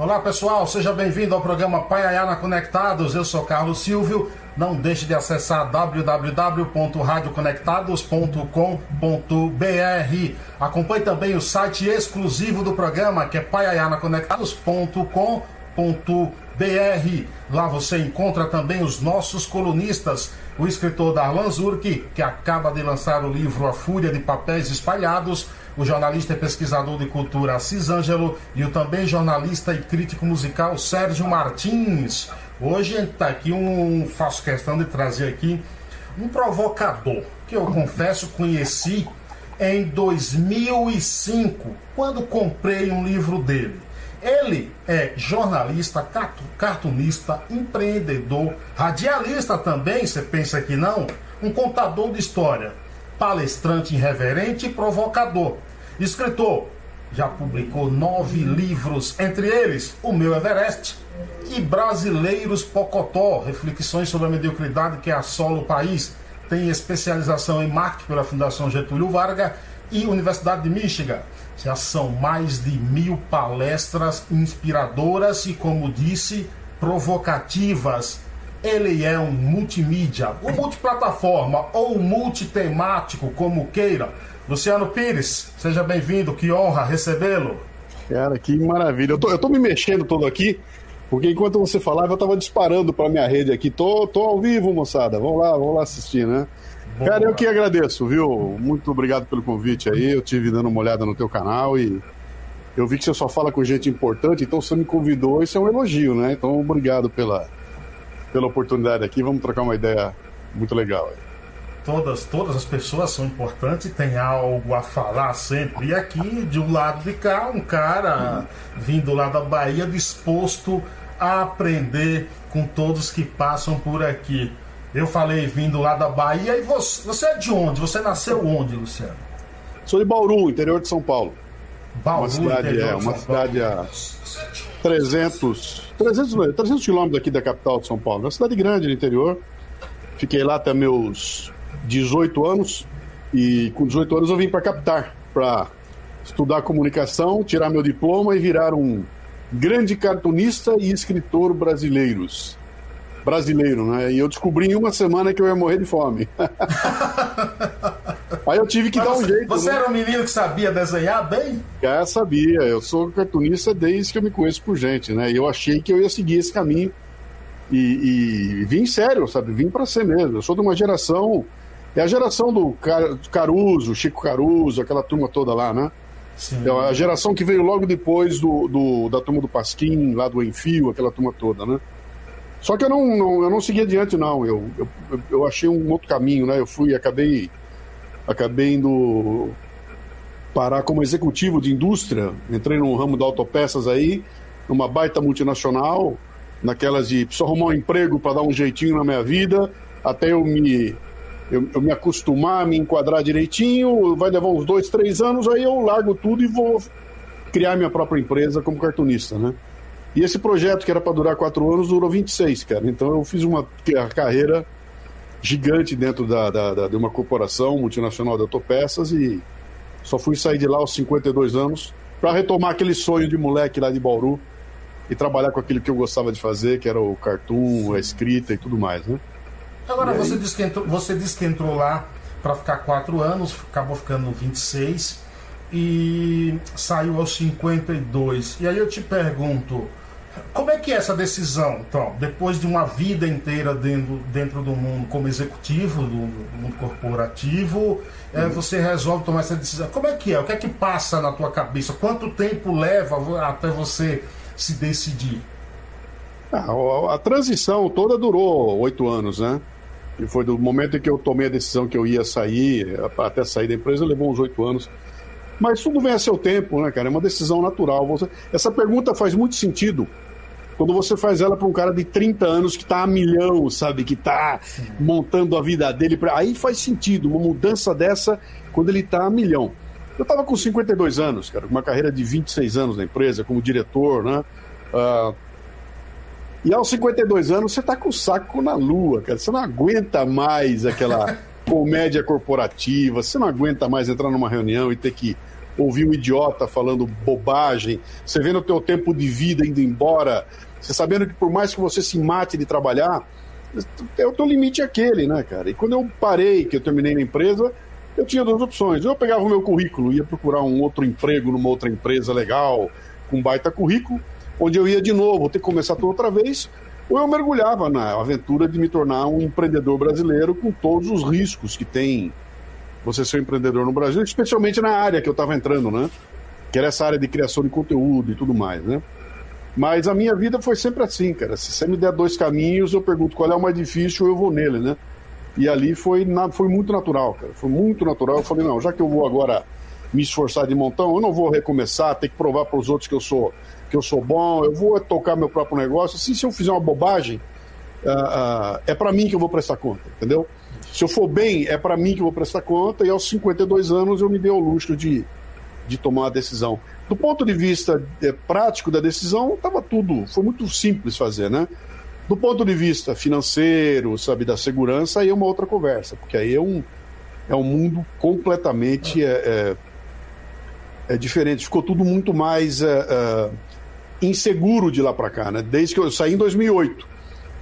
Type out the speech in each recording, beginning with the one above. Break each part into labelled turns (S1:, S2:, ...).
S1: Olá pessoal, seja bem-vindo ao programa Paiaiana Conectados. Eu sou Carlos Silvio. Não deixe de acessar www.radioconectados.com.br. Acompanhe também o site exclusivo do programa, que é paiaianaconectados.com.br. Lá você encontra também os nossos colunistas, o escritor Darlan Zurk, que acaba de lançar o livro A Fúria de Papéis Espalhados, o jornalista e pesquisador de cultura Assis Ângelo e o também jornalista e crítico musical Sérgio Martins. Hoje está aqui um. Faço questão de trazer aqui um provocador que eu confesso conheci em 2005, quando comprei um livro dele. Ele é jornalista, cartunista, empreendedor, radialista também, você pensa que não? Um contador de história, palestrante irreverente e provocador. Escritor, já publicou nove livros, entre eles O Meu Everest e Brasileiros Pocotó, reflexões sobre a mediocridade que assola o país. Tem especialização em marketing pela Fundação Getúlio Vargas e Universidade de Michigan. Já são mais de mil palestras inspiradoras e, como disse, provocativas. Ele é um multimídia, um multiplataforma ou multitemático, como queira. Luciano Pires, seja bem-vindo, que honra recebê-lo.
S2: Cara, que maravilha. Eu tô, eu tô me mexendo todo aqui, porque enquanto você falava, eu tava disparando para minha rede aqui. Tô, tô ao vivo, moçada. Vamos lá, vamos lá assistir, né? Cara, eu que agradeço, viu? Muito obrigado pelo convite aí. Eu tive dando uma olhada no teu canal e eu vi que você só fala com gente importante, então você me convidou, isso é um elogio, né? Então, obrigado pela, pela oportunidade aqui. Vamos trocar uma ideia muito legal aí.
S1: Todas, todas as pessoas são importantes, tem algo a falar sempre. E aqui, de um lado de cá, um cara vindo lá da Bahia disposto a aprender com todos que passam por aqui. Eu falei vindo lá da Bahia e você, você é de onde? Você nasceu onde, Luciano?
S2: Sou de Bauru, interior de São Paulo.
S1: Bauru,
S2: uma cidade, é, uma cidade a 300, 300, 300 quilômetros aqui da capital de São Paulo. Uma cidade grande no interior. Fiquei lá até meus 18 anos e com 18 anos eu vim para Captar para estudar comunicação, tirar meu diploma e virar um grande cartunista e escritor brasileiros brasileiro, né? E eu descobri em uma semana que eu ia morrer de fome. Aí eu tive que Mas dar um jeito.
S1: Você
S2: né?
S1: era um menino que sabia desenhar bem?
S2: Já sabia. Eu sou cartunista desde que eu me conheço por gente, né? E eu achei que eu ia seguir esse caminho. E, e vim sério, sabe? Vim para ser mesmo. Eu sou de uma geração. É a geração do Caruso, Chico Caruso, aquela turma toda lá, né? Sim. É a geração que veio logo depois do, do, da turma do Pasquim, lá do Enfio, aquela turma toda, né? Só que eu não, não, eu não segui adiante, não. Eu, eu, eu achei um outro caminho, né? Eu fui, acabei, acabei indo parar como executivo de indústria. Entrei no ramo de autopeças aí, numa baita multinacional, naquelas de só arrumar um emprego para dar um jeitinho na minha vida, até eu me, eu, eu, me acostumar, me enquadrar direitinho. Vai levar uns dois, três anos, aí eu largo tudo e vou criar minha própria empresa como cartunista, né? E esse projeto, que era para durar quatro anos, durou 26, cara. Então eu fiz uma carreira gigante dentro da, da, da, de uma corporação multinacional de autopeças e só fui sair de lá aos 52 anos para retomar aquele sonho de moleque lá de Bauru e trabalhar com aquilo que eu gostava de fazer, que era o cartoon, a escrita e tudo mais, né?
S1: Agora, você, disse que entrou, você disse que entrou lá para ficar quatro anos, acabou ficando 26 e saiu aos 52. E aí eu te pergunto, como é que é essa decisão, então, depois de uma vida inteira dentro, dentro do mundo como executivo, do, do mundo corporativo, é, você resolve tomar essa decisão? Como é que é? O que é que passa na tua cabeça? Quanto tempo leva até você se decidir?
S2: Ah, a transição toda durou oito anos, né? E foi do momento em que eu tomei a decisão que eu ia sair, até sair da empresa, levou uns oito anos. Mas tudo vem a seu tempo, né, cara? É uma decisão natural. Você... Essa pergunta faz muito sentido quando você faz ela para um cara de 30 anos que está a milhão, sabe? Que está montando a vida dele. Pra... Aí faz sentido uma mudança dessa quando ele está a milhão. Eu estava com 52 anos, cara, uma carreira de 26 anos na empresa, como diretor, né? Uh... E aos 52 anos você está com o saco na lua, cara. Você não aguenta mais aquela comédia corporativa, você não aguenta mais entrar numa reunião e ter que ouvir um idiota falando bobagem, você vendo o teu tempo de vida indo embora, você sabendo que por mais que você se mate de trabalhar, é o teu limite é aquele, né, cara? E quando eu parei, que eu terminei na empresa, eu tinha duas opções. Eu pegava o meu currículo, ia procurar um outro emprego numa outra empresa legal, com baita currículo, onde eu ia de novo, ter que começar tudo outra vez, ou eu mergulhava na aventura de me tornar um empreendedor brasileiro com todos os riscos que tem você ser um empreendedor no Brasil, especialmente na área que eu estava entrando, né? Que era essa área de criação de conteúdo e tudo mais, né? Mas a minha vida foi sempre assim, cara. Se você me der dois caminhos, eu pergunto qual é o mais difícil, eu vou nele, né? E ali foi, foi muito natural, cara. Foi muito natural. Eu falei, não, já que eu vou agora me esforçar de montão, eu não vou recomeçar, ter que provar para os outros que eu sou que eu sou bom, eu vou tocar meu próprio negócio. Assim, se eu fizer uma bobagem, uh, uh, é para mim que eu vou prestar conta, entendeu? Se eu for bem, é para mim que eu vou prestar conta, e aos 52 anos eu me dei o luxo de, de tomar a decisão. Do ponto de vista é, prático da decisão, estava tudo, foi muito simples fazer, né? Do ponto de vista financeiro, sabe, da segurança, aí é uma outra conversa, porque aí é um, é um mundo completamente é, é, é diferente. Ficou tudo muito mais é, é, inseguro de lá para cá, né? Desde que eu saí em 2008.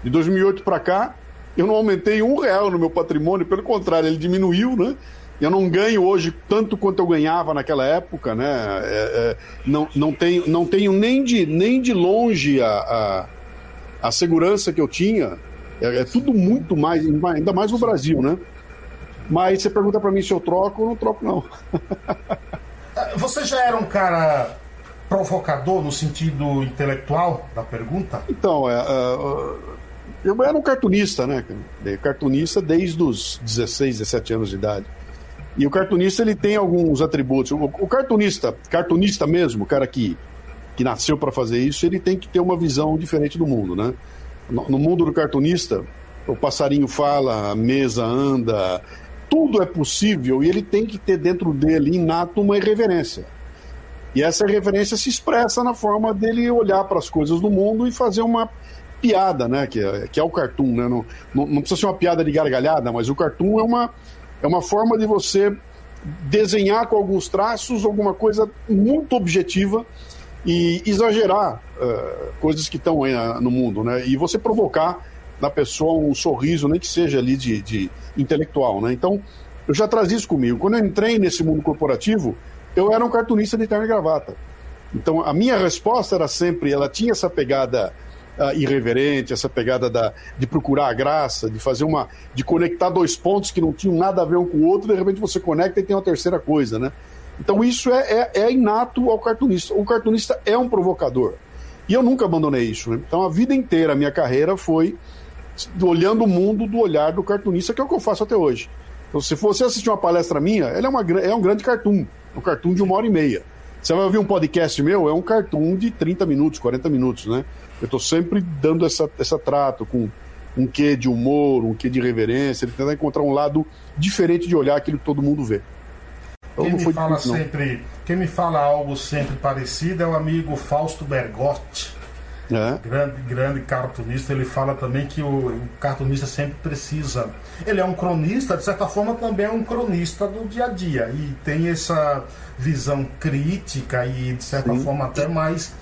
S2: De 2008 para cá, eu não aumentei um real no meu patrimônio, pelo contrário, ele diminuiu, né? Eu não ganho hoje tanto quanto eu ganhava naquela época, né? É, é, não, não, tenho, não tenho nem de, nem de longe a, a a segurança que eu tinha é, é tudo muito mais, ainda mais no Brasil, né? Mas você pergunta para mim se eu troco, eu não troco, não.
S1: Você já era um cara provocador no sentido intelectual da pergunta?
S2: Então, é, é, eu era um cartunista, né? Cartunista desde os 16, 17 anos de idade. E o cartunista ele tem alguns atributos. O, o cartunista, cartunista mesmo, o cara que que nasceu para fazer isso, ele tem que ter uma visão diferente do mundo, né? No, no mundo do cartunista, o passarinho fala, a mesa anda, tudo é possível e ele tem que ter dentro dele inato uma irreverência. E essa irreverência se expressa na forma dele olhar para as coisas do mundo e fazer uma piada, né? Que é, que é o cartoon, né? Não, não, não, precisa ser uma piada de gargalhada, mas o cartoon é uma, é uma forma de você desenhar com alguns traços alguma coisa muito objetiva e exagerar uh, coisas que estão aí no mundo, né? E você provocar na pessoa um sorriso, nem que seja ali de, de intelectual, né? Então, eu já trazia isso comigo. Quando eu entrei nesse mundo corporativo, eu era um cartunista de terno e gravata. Então, a minha resposta era sempre, ela tinha essa pegada uh, irreverente, essa pegada da, de procurar a graça, de fazer uma, de conectar dois pontos que não tinham nada a ver um com o outro, de repente você conecta e tem uma terceira coisa, né? Então isso é, é, é, inato ao cartunista. O cartunista é um provocador. E eu nunca abandonei isso. Né? Então a vida inteira, a minha carreira foi olhando o mundo do olhar do cartunista, que é o que eu faço até hoje. Então, se você assistir uma palestra minha, ela é, uma, é um grande cartoon. Um cartoon de uma hora e meia. Você vai ouvir um podcast meu, é um cartoon de 30 minutos, 40 minutos, né? Eu estou sempre dando essa, essa trato com um quê de humor, um quê de reverência, ele tentar encontrar um lado diferente de olhar aquilo que todo mundo vê.
S1: Quem me fala difícil, sempre, quem me fala algo sempre parecido é o amigo Fausto Bergotti. É. Grande, grande cartunista, ele fala também que o, o, cartunista sempre precisa. Ele é um cronista, de certa forma, também é um cronista do dia a dia. E tem essa visão crítica e, de certa Sim. forma, até mais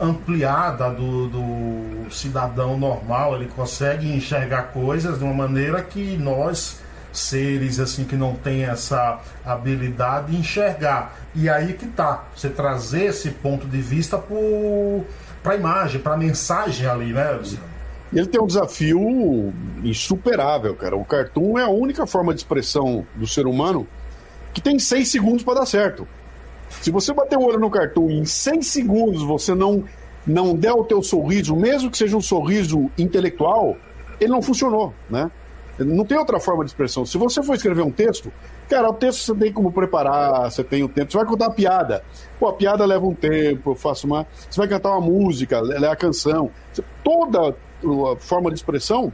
S1: ampliada do, do cidadão normal. Ele consegue enxergar coisas de uma maneira que nós seres assim que não têm essa habilidade de enxergar. E aí que tá, você trazer esse ponto de vista para a imagem, para a mensagem ali, né?
S2: Ele tem um desafio insuperável, cara. O cartoon é a única forma de expressão do ser humano que tem seis segundos para dar certo. Se você bater o olho no cartoon e em seis segundos você não não der o teu sorriso, mesmo que seja um sorriso intelectual, ele não funcionou, né? Não tem outra forma de expressão. Se você for escrever um texto, cara, o texto você tem como preparar, você tem o tempo. Você vai contar uma piada. Pô, a piada leva um tempo, eu faço uma. Você vai cantar uma música, ela é a canção. Toda a forma de expressão,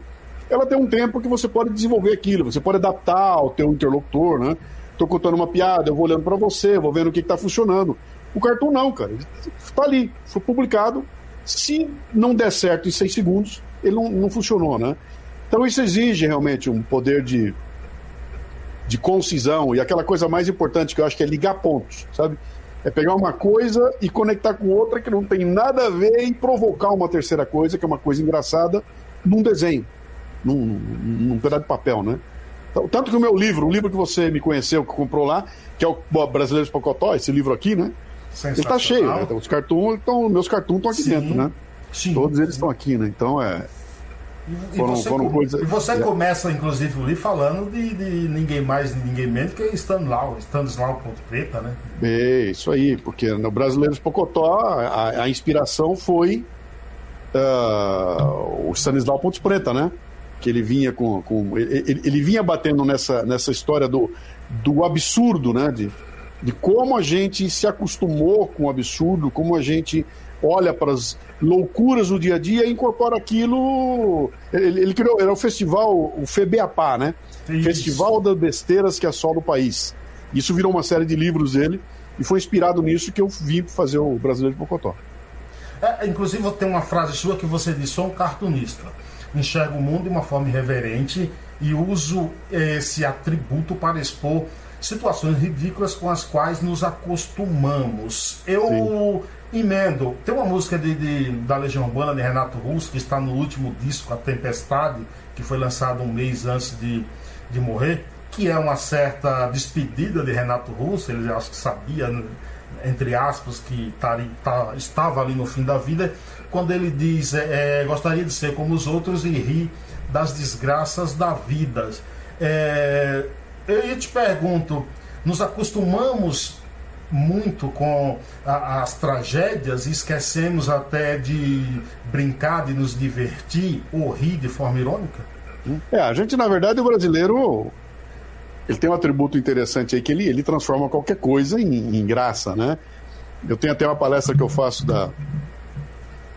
S2: ela tem um tempo que você pode desenvolver aquilo, você pode adaptar ao teu interlocutor, né? Tô contando uma piada, eu vou olhando para você, vou vendo o que, que tá funcionando. O cartão não, cara. Tá ali, foi publicado. Se não der certo em seis segundos, ele não, não funcionou, né? Então isso exige realmente um poder de, de concisão e aquela coisa mais importante que eu acho que é ligar pontos, sabe? É pegar uma coisa e conectar com outra que não tem nada a ver e provocar uma terceira coisa, que é uma coisa engraçada, num desenho, num, num pedaço de papel, né? Então, tanto que o meu livro, o livro que você me conheceu, que comprou lá, que é o Brasileiros Pocotó, esse livro aqui, né? Ele tá cheio, né? Então, os cartoons, então, meus cartoons estão aqui sim, dentro, né? Sim. Todos eles estão aqui, né? Então é.
S1: E, foram, você, foram coisas... e você começa, inclusive, ali falando de, de ninguém mais, ninguém menos que Stanislau, Stanislau Ponte Preta, né?
S2: É, isso aí, porque no Brasileiros Pocotó a, a inspiração foi uh, o Stanislau Ponte Preta, né? Que ele vinha com. com ele, ele, vinha batendo nessa, nessa história do, do absurdo, né? De, de como a gente se acostumou com o absurdo, como a gente olha para as loucuras do dia a dia e incorpora aquilo. Ele, ele criou, era o festival, o FEBEAPA, né? Isso. Festival das Besteiras que assola o país. Isso virou uma série de livros dele e foi inspirado nisso que eu vim fazer o Brasileiro de Pocotó.
S1: É, inclusive, tem uma frase sua que você disse: sou um cartunista. Enxergo o mundo de uma forma irreverente e uso esse atributo para expor situações ridículas com as quais nos acostumamos. Eu Sim emendo. Tem uma música de, de, da Legião Urbana de Renato Russo, que está no último disco, A Tempestade, que foi lançado um mês antes de, de morrer, que é uma certa despedida de Renato Russo. Ele acho que sabia, entre aspas, que tá, tá, estava ali no fim da vida, quando ele diz: é, é, gostaria de ser como os outros e rir das desgraças da vida. É, eu te pergunto, nos acostumamos muito com a, as tragédias e esquecemos até de brincar, de nos divertir ou rir de forma irônica?
S2: É, a gente, na verdade, o brasileiro ele tem um atributo interessante aí que ele, ele transforma qualquer coisa em, em graça, né? Eu tenho até uma palestra que eu faço da,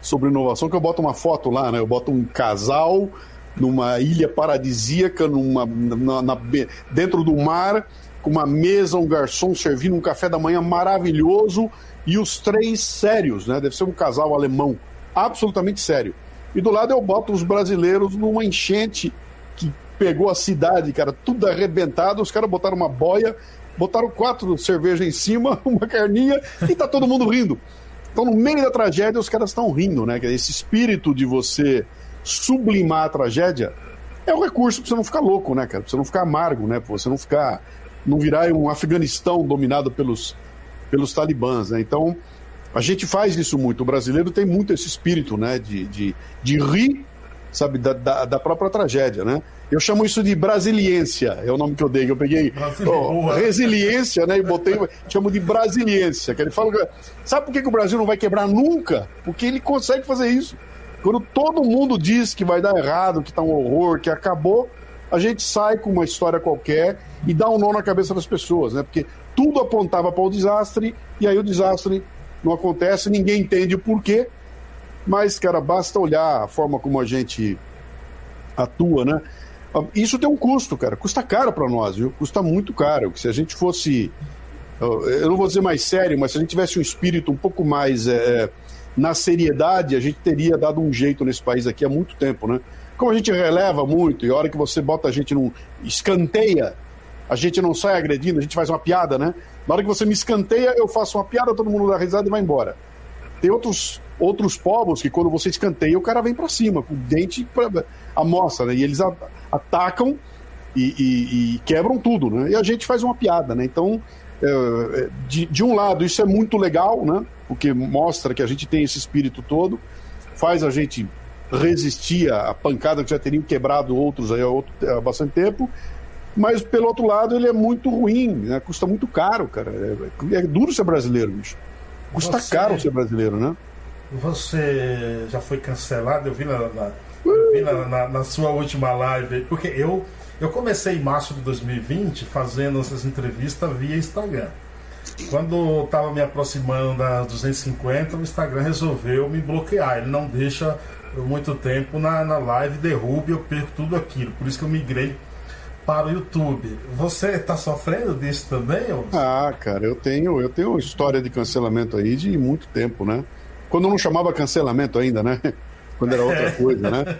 S2: sobre inovação que eu boto uma foto lá, né? Eu boto um casal numa ilha paradisíaca, numa, na, na, dentro do mar, com uma mesa, um garçom servindo um café da manhã maravilhoso e os três sérios, né? Deve ser um casal alemão, absolutamente sério. E do lado eu boto os brasileiros numa enchente que pegou a cidade, cara, tudo arrebentado. Os caras botaram uma boia, botaram quatro cervejas em cima, uma carninha e tá todo mundo rindo. Então, no meio da tragédia, os caras estão rindo, né? Esse espírito de você sublimar a tragédia é um recurso para você não ficar louco, né, cara? Pra você não ficar amargo, né? Pra você não ficar não virar um Afeganistão dominado pelos, pelos talibãs. Né? Então, a gente faz isso muito. O brasileiro tem muito esse espírito né? de, de, de rir sabe, da, da, da, própria tragédia, né? Eu chamo isso de brasiliência, é o nome que eu dei, eu peguei oh, resiliência, né, e botei, chamo de brasiliência, que ele fala, sabe por que, que o Brasil não vai quebrar nunca? Porque ele consegue fazer isso. Quando todo mundo diz que vai dar errado, que tá um horror, que acabou, a gente sai com uma história qualquer e dá um nó na cabeça das pessoas, né? Porque tudo apontava para o desastre e aí o desastre não acontece, ninguém entende o porquê, mas, cara, basta olhar a forma como a gente atua, né? Isso tem um custo, cara. Custa caro para nós, viu? Custa muito caro. Se a gente fosse, eu não vou dizer mais sério, mas se a gente tivesse um espírito um pouco mais é, na seriedade, a gente teria dado um jeito nesse país aqui há muito tempo, né? Como a gente releva muito, e a hora que você bota a gente num. escanteia, a gente não sai agredindo, a gente faz uma piada, né? Na hora que você me escanteia, eu faço uma piada, todo mundo dá risada e vai embora. Tem outros, outros povos que quando você escanteia, o cara vem para cima, com o dente pra, amostra, né? E eles a, atacam e, e, e, quebram tudo, né? E a gente faz uma piada, né? Então, é, de, de um lado, isso é muito legal, né? Porque mostra que a gente tem esse espírito todo, faz a gente resistia à pancada que já teriam quebrado outros aí há, bastante tempo. Mas, pelo outro lado, ele é muito ruim, né? custa muito caro, cara. É, é duro ser brasileiro, bicho. Custa você, caro ser brasileiro, né?
S1: Você já foi cancelado, eu vi na, na, eu vi na, na, na sua última live, porque eu, eu comecei em março de 2020 fazendo essas entrevistas via Instagram. Quando estava me aproximando das 250, o Instagram resolveu me bloquear. Ele não deixa muito tempo na, na live, derrube, eu perco tudo aquilo. Por isso que eu migrei para o YouTube. Você está sofrendo disso também? Ou...
S2: Ah, cara, eu tenho, eu tenho história de cancelamento aí de muito tempo, né? Quando não chamava cancelamento ainda, né? Quando era outra coisa, né?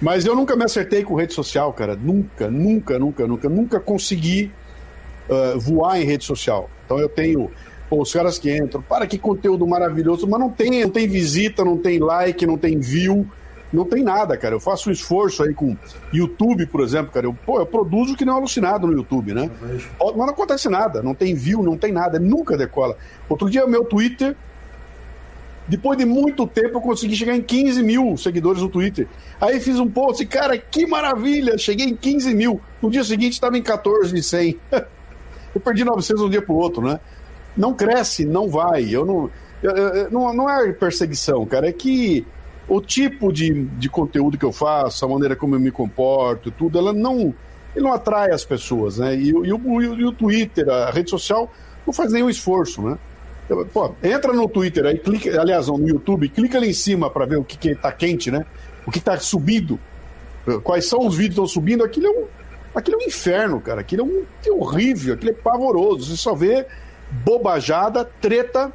S2: Mas eu nunca me acertei com rede social, cara. Nunca, nunca, nunca, nunca, nunca consegui uh, voar em rede social. Então eu tenho Pô, os caras que entram, para que conteúdo maravilhoso, mas não tem, não tem visita, não tem like, não tem view, não tem nada, cara. Eu faço um esforço aí com YouTube, por exemplo, cara. Eu, pô, eu produzo que nem um alucinado no YouTube, né? Mas não acontece nada, não tem view, não tem nada, nunca decola. Outro dia, o meu Twitter, depois de muito tempo, eu consegui chegar em 15 mil seguidores no Twitter. Aí fiz um post, cara, que maravilha! Cheguei em 15 mil. No dia seguinte, estava em 14 de 100. eu perdi 900 de um dia para o outro, né? Não cresce, não vai. Eu não, eu, eu, não, não é perseguição, cara. É que o tipo de, de conteúdo que eu faço, a maneira como eu me comporto, tudo, ela não, ele não atrai as pessoas, né? E, e, o, e o Twitter, a rede social, não faz nenhum esforço, né? Pô, entra no Twitter aí, clica, aliás, no YouTube, clica ali em cima para ver o que, que tá quente, né? O que tá subindo, quais são os vídeos que estão subindo, aquilo é um, aquilo é um inferno, cara. Aquilo é, um, é horrível, aquilo é pavoroso. Você só vê bobajada, treta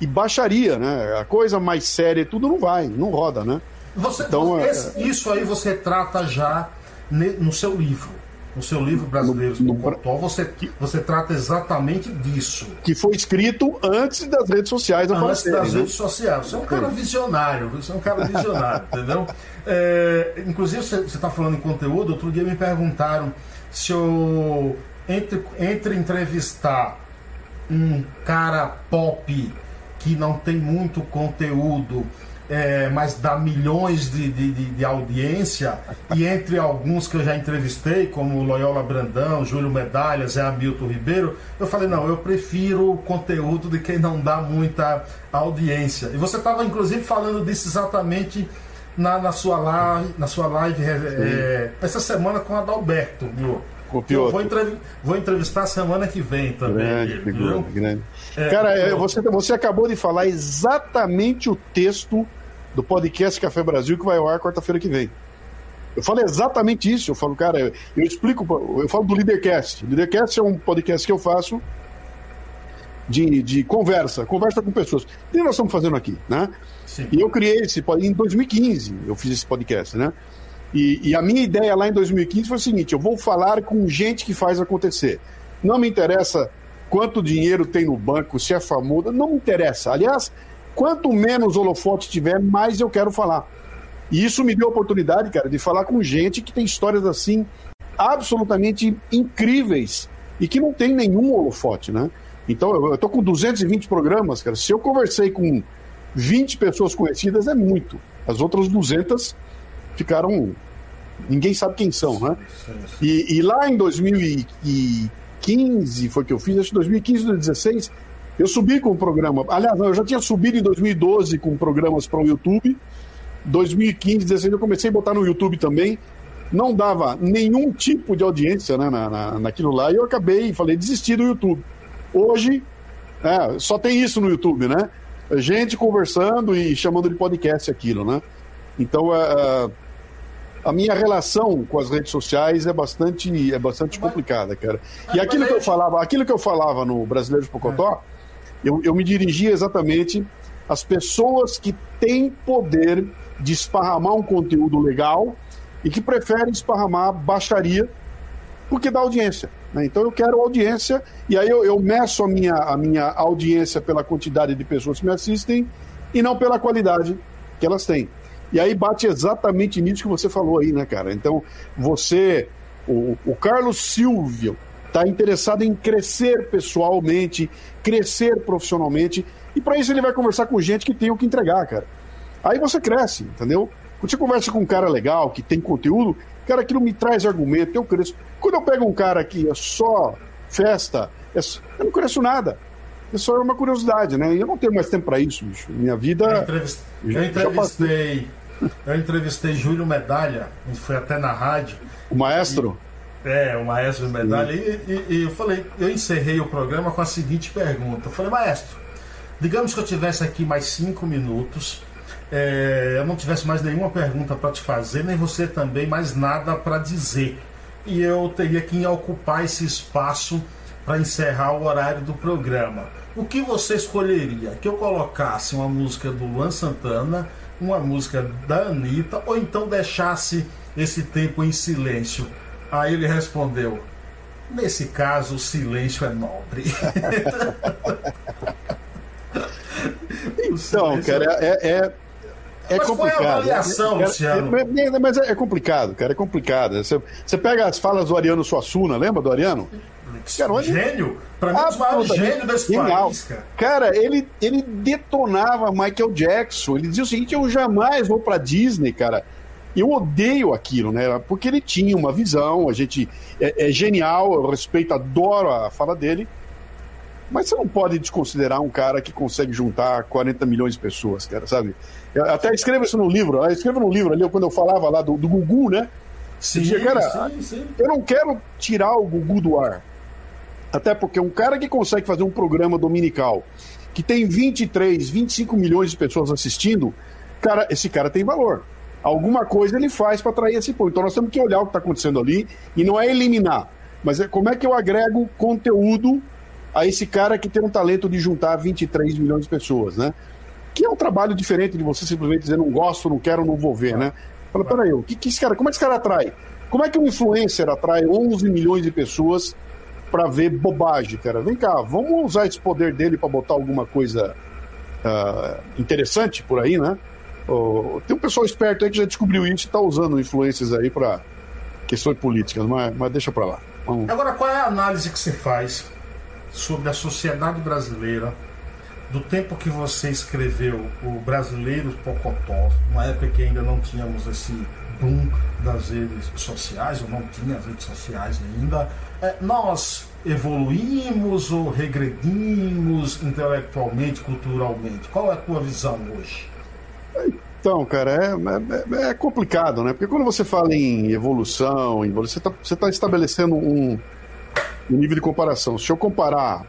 S2: e baixaria, né? A coisa mais séria e tudo não vai, não roda, né?
S1: Você, então, esse, é... Isso aí você trata já no seu livro. No seu livro Brasileiros no, no, você, você trata exatamente disso.
S2: Que foi escrito antes das redes sociais
S1: Antes das né? redes sociais. Você é um cara visionário, você é um cara visionário, entendeu? É, inclusive, você está falando em conteúdo, outro dia me perguntaram se eu, entre, entre entrevistar um cara pop que não tem muito conteúdo, é, mas dá milhões de, de, de, audiência, e entre alguns que eu já entrevistei, como Loyola Brandão, Júlio Medalha, Zé Hamilton Ribeiro, eu falei, não, eu prefiro o conteúdo de quem não dá muita audiência. E você estava, inclusive, falando disso exatamente na, na, sua, live, na sua live é, essa semana com Adalberto, viu? Eu vou, entrev vou, entrevistar semana que vem também. Grande, figura,
S2: grande. É, Cara, é, você, você acabou de falar exatamente o texto do podcast Café Brasil que vai ao ar quarta-feira que vem. Eu falo exatamente isso. Eu falo, cara, eu, explico, eu falo do Leadercast. O Leadercast é um podcast que eu faço de, de conversa, conversa com pessoas. O que nós estamos fazendo aqui, né? Sim. E eu criei esse em 2015, eu fiz esse podcast, né? E, e, a minha ideia lá em 2015 foi o seguinte: eu vou falar com gente que faz acontecer. Não me interessa quanto dinheiro tem no banco, se é famoso, não me interessa. Aliás, quanto menos holofote tiver, mais eu quero falar. E isso me deu a oportunidade, cara, de falar com gente que tem histórias assim absolutamente incríveis e que não tem nenhum holofote, né? Então, eu, eu tô com 220 programas, cara. Se eu conversei com 20 pessoas conhecidas, é muito. As outras 200 ficaram. Ninguém sabe quem são, né? E, e lá em 2015 foi que eu fiz, acho que 2015, 2016, eu subi com o programa. Aliás, não, eu já tinha subido em 2012 com programas para o YouTube. 2015, 2016 eu comecei a botar no YouTube também. Não dava nenhum tipo de audiência né, na, na, naquilo lá e eu acabei, falei, desisti do YouTube. Hoje, é, só tem isso no YouTube, né? Gente conversando e chamando de podcast aquilo, né? Então, uh, a minha relação com as redes sociais é bastante, é bastante complicada, cara. E aquilo que eu falava, aquilo que eu falava no Brasileiro de Pocotó, eu, eu me dirigia exatamente às pessoas que têm poder de esparramar um conteúdo legal e que preferem esparramar baixaria porque dá audiência. Né? Então eu quero audiência e aí eu, eu meço a minha, a minha audiência pela quantidade de pessoas que me assistem e não pela qualidade que elas têm. E aí bate exatamente nisso que você falou aí, né, cara? Então, você, o, o Carlos Silvio, está interessado em crescer pessoalmente, crescer profissionalmente, e para isso ele vai conversar com gente que tem o que entregar, cara. Aí você cresce, entendeu? Quando você conversa com um cara legal, que tem conteúdo, cara, aquilo me traz argumento, eu cresço. Quando eu pego um cara que é só festa, é só... eu não cresço nada. É só uma curiosidade, né? Eu não tenho mais tempo para isso, bicho. Minha vida.
S1: Entrevist... eu entrevistei. Eu entrevistei Júlio Medalha, foi até na rádio.
S2: O maestro?
S1: E, é, o maestro medalha. E, e, e, eu falei, eu encerrei o programa com a seguinte pergunta. Eu falei, maestro, digamos que eu tivesse aqui mais cinco minutos, é, eu não tivesse mais nenhuma pergunta para te fazer, nem você também mais nada para dizer. E eu teria que ocupar esse espaço para encerrar o horário do programa. O que você escolheria? Que eu colocasse uma música do Luan Santana, uma música da Anitta, ou então deixasse esse tempo em silêncio? Aí ele respondeu: Nesse caso, o silêncio é nobre.
S2: então, cara, é, é, é
S1: mas
S2: complicado.
S1: qual é a avaliação,
S2: é,
S1: Luciano?
S2: É, é, mas é, complicado, cara, é complicado. Você, você pega as falas do Ariano Suassuna, lembra do Ariano?
S1: Cara, onde... Gênio? Pra mim, um maiores gênios desse genial. país, cara.
S2: Cara, ele, ele detonava Michael Jackson. Ele dizia o seguinte: eu jamais vou pra Disney, cara. Eu odeio aquilo, né? Porque ele tinha uma visão, a gente é, é genial, eu respeito, adoro a fala dele. Mas você não pode desconsiderar um cara que consegue juntar 40 milhões de pessoas, cara, sabe? Eu até escreva isso no livro, escreva no livro ali, quando eu falava lá do, do Gugu, né?
S1: Sim,
S2: dizia, cara,
S1: sim, sim.
S2: eu não quero tirar o Gugu do ar. Até porque um cara que consegue fazer um programa dominical que tem 23, 25 milhões de pessoas assistindo, cara, esse cara tem valor. Alguma coisa ele faz para atrair esse povo. Então nós temos que olhar o que está acontecendo ali e não é eliminar, mas é como é que eu agrego conteúdo a esse cara que tem um talento de juntar 23 milhões de pessoas, né? Que é um trabalho diferente de você simplesmente dizer não gosto, não quero, não vou ver, né? Fala, peraí, o que, que esse cara, como é que esse cara atrai? Como é que um influencer atrai 11 milhões de pessoas para ver bobagem, cara. Vem cá, vamos usar esse poder dele para botar alguma coisa uh, interessante por aí, né? Uh, tem um pessoal esperto aí que já descobriu isso e está usando influências aí para questões políticas, mas, mas deixa para lá.
S1: Vamos. Agora, qual é a análise que você faz sobre a sociedade brasileira do tempo que você escreveu o Brasileiro Pocotó, uma época que ainda não tínhamos esse boom das redes sociais, ou não tinha as redes sociais ainda, nós evoluímos ou regredimos intelectualmente, culturalmente? Qual é a tua visão hoje?
S2: Então, cara, é, é, é complicado, né? Porque quando você fala em evolução, você está você tá estabelecendo um, um nível de comparação. Se eu comparar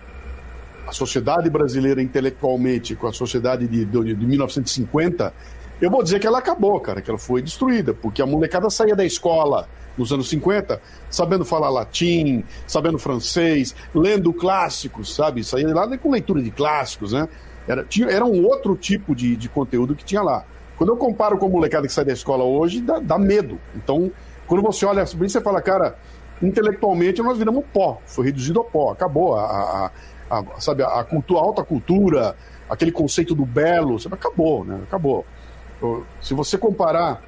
S2: a sociedade brasileira intelectualmente com a sociedade de, de, de 1950, eu vou dizer que ela acabou, cara, que ela foi destruída, porque a molecada saía da escola nos anos 50 sabendo falar latim, sabendo francês, lendo clássicos, sabe? Saía lá com leitura de clássicos, né? Era, tinha, era um outro tipo de, de conteúdo que tinha lá. Quando eu comparo com a molecada que sai da escola hoje, dá, dá medo. Então, quando você olha sobre isso, você fala, cara, intelectualmente nós viramos pó, foi reduzido a pó, acabou a, a, a sabe, a, cultura, a alta cultura, aquele conceito do belo, sabe, acabou, né? Acabou. Se você comparar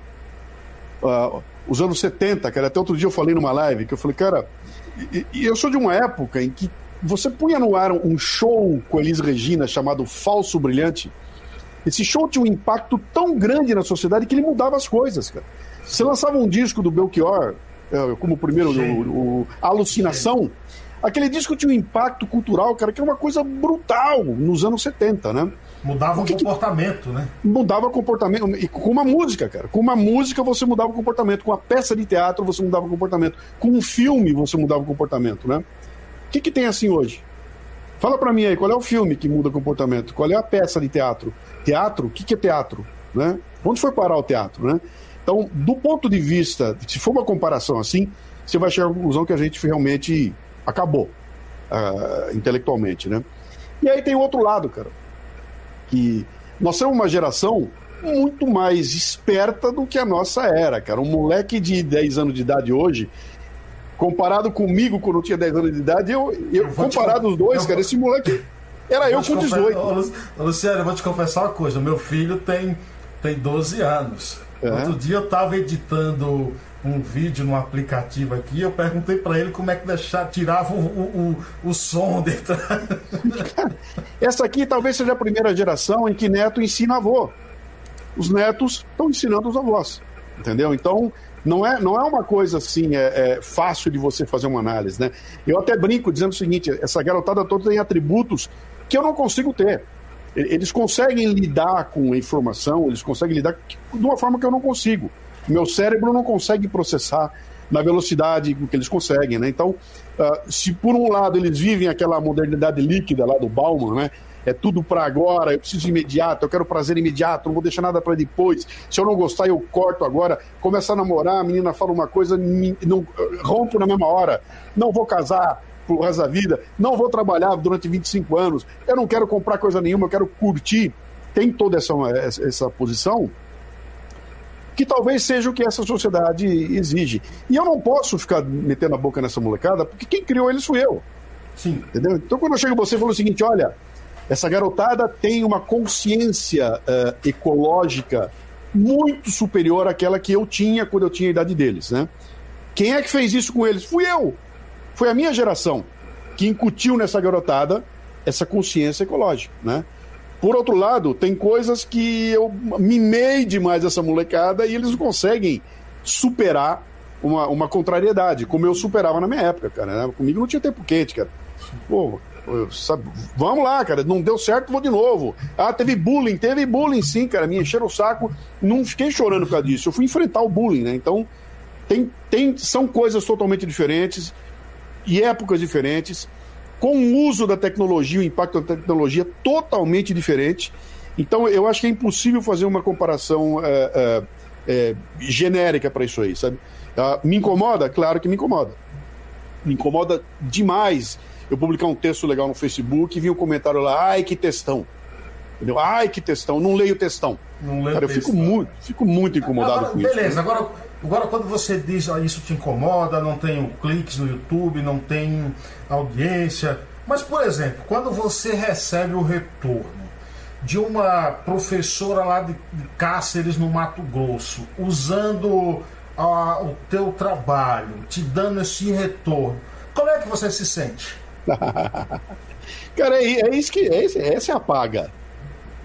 S2: uh, os anos 70, cara, até outro dia eu falei numa live que eu falei, cara, e, e eu sou de uma época em que você punha no ar um show com Elis Regina chamado Falso Brilhante. Esse show tinha um impacto tão grande na sociedade que ele mudava as coisas, cara. Você lançava um disco do Belchior, é, como o primeiro, o, o, Alucinação, aquele disco tinha um impacto cultural, cara, que é uma coisa brutal nos anos 70, né?
S1: Mudava o, que comportamento, que... né?
S2: Mudava comportamento. E com uma música, cara. Com uma música você mudava o comportamento. Com uma peça de teatro você mudava o comportamento. Com um filme você mudava o comportamento, né? O que, que tem assim hoje? Fala para mim aí, qual é o filme que muda o comportamento? Qual é a peça de teatro? Teatro? O que, que é teatro? Né? Onde foi parar o teatro, né? Então, do ponto de vista, se for uma comparação assim, você vai chegar à conclusão que a gente realmente acabou uh, intelectualmente, né? E aí tem o outro lado, cara que nós somos uma geração muito mais esperta do que a nossa era, cara. Um moleque de 10 anos de idade hoje, comparado comigo quando eu tinha 10 anos de idade, eu, eu, eu comparado te... os dois, eu cara, esse moleque era eu, eu com 18.
S1: Ô, Luciano, eu vou te confessar uma coisa: meu filho tem, tem 12 anos. É. Outro dia eu estava editando um vídeo no aplicativo aqui, eu perguntei para ele como é que deixar, tirava o, o, o, o som dele.
S2: Essa aqui talvez seja a primeira geração em que neto ensina avô. Os netos estão ensinando os avós, entendeu? Então, não é, não é uma coisa assim é, é, fácil de você fazer uma análise, né? Eu até brinco dizendo o seguinte: essa garotada toda tem atributos que eu não consigo ter. Eles conseguem lidar com a informação, eles conseguem lidar de uma forma que eu não consigo. Meu cérebro não consegue processar na velocidade que eles conseguem, né? Então, uh, se por um lado eles vivem aquela modernidade líquida lá do Bauman, né? É tudo para agora, eu preciso imediato, eu quero prazer imediato, não vou deixar nada para depois. Se eu não gostar, eu corto agora. Começar a namorar, a menina fala uma coisa, não, rompo na mesma hora. Não vou casar pro resto da vida, não vou trabalhar durante 25 anos, eu não quero comprar coisa nenhuma, eu quero curtir. Tem toda essa, essa posição que talvez seja o que essa sociedade exige. E eu não posso ficar metendo a boca nessa molecada, porque quem criou eles fui eu. Sim. Entendeu? Então, quando eu chego você e falo o seguinte: olha, essa garotada tem uma consciência uh, ecológica muito superior àquela que eu tinha quando eu tinha a idade deles, né? Quem é que fez isso com eles? Fui eu. Foi a minha geração que incutiu nessa garotada essa consciência ecológica, né? Por outro lado, tem coisas que eu mimei demais essa molecada e eles não conseguem superar uma, uma contrariedade, como eu superava na minha época, cara. Né? Comigo não tinha tempo quente, cara. Pô, sabe, vamos lá, cara, não deu certo, vou de novo. Ah, teve bullying, teve bullying sim, cara, me encheram o saco, não fiquei chorando por causa disso, eu fui enfrentar o bullying, né? Então, tem, tem, são coisas totalmente diferentes e épocas diferentes, com o uso da tecnologia, o impacto da tecnologia totalmente diferente. Então, eu acho que é impossível fazer uma comparação é, é, é, genérica para isso aí, sabe? Ah, me incomoda? Claro que me incomoda. Me incomoda demais eu publicar um texto legal no Facebook e vi um comentário lá, ai que textão. Entendeu? Ai que textão, não leio textão. Não leio Cara, eu fico muito, fico muito incomodado
S1: agora,
S2: com
S1: beleza,
S2: isso.
S1: Beleza, agora, agora quando você diz ah, isso te incomoda, não tem cliques no YouTube, não tem audiência. Mas, por exemplo, quando você recebe o retorno de uma professora lá de, de Cáceres no Mato Grosso, usando ah, o teu trabalho, te dando esse retorno, como é que você se sente?
S2: Cara, é, é, isso que. É, essa é a paga.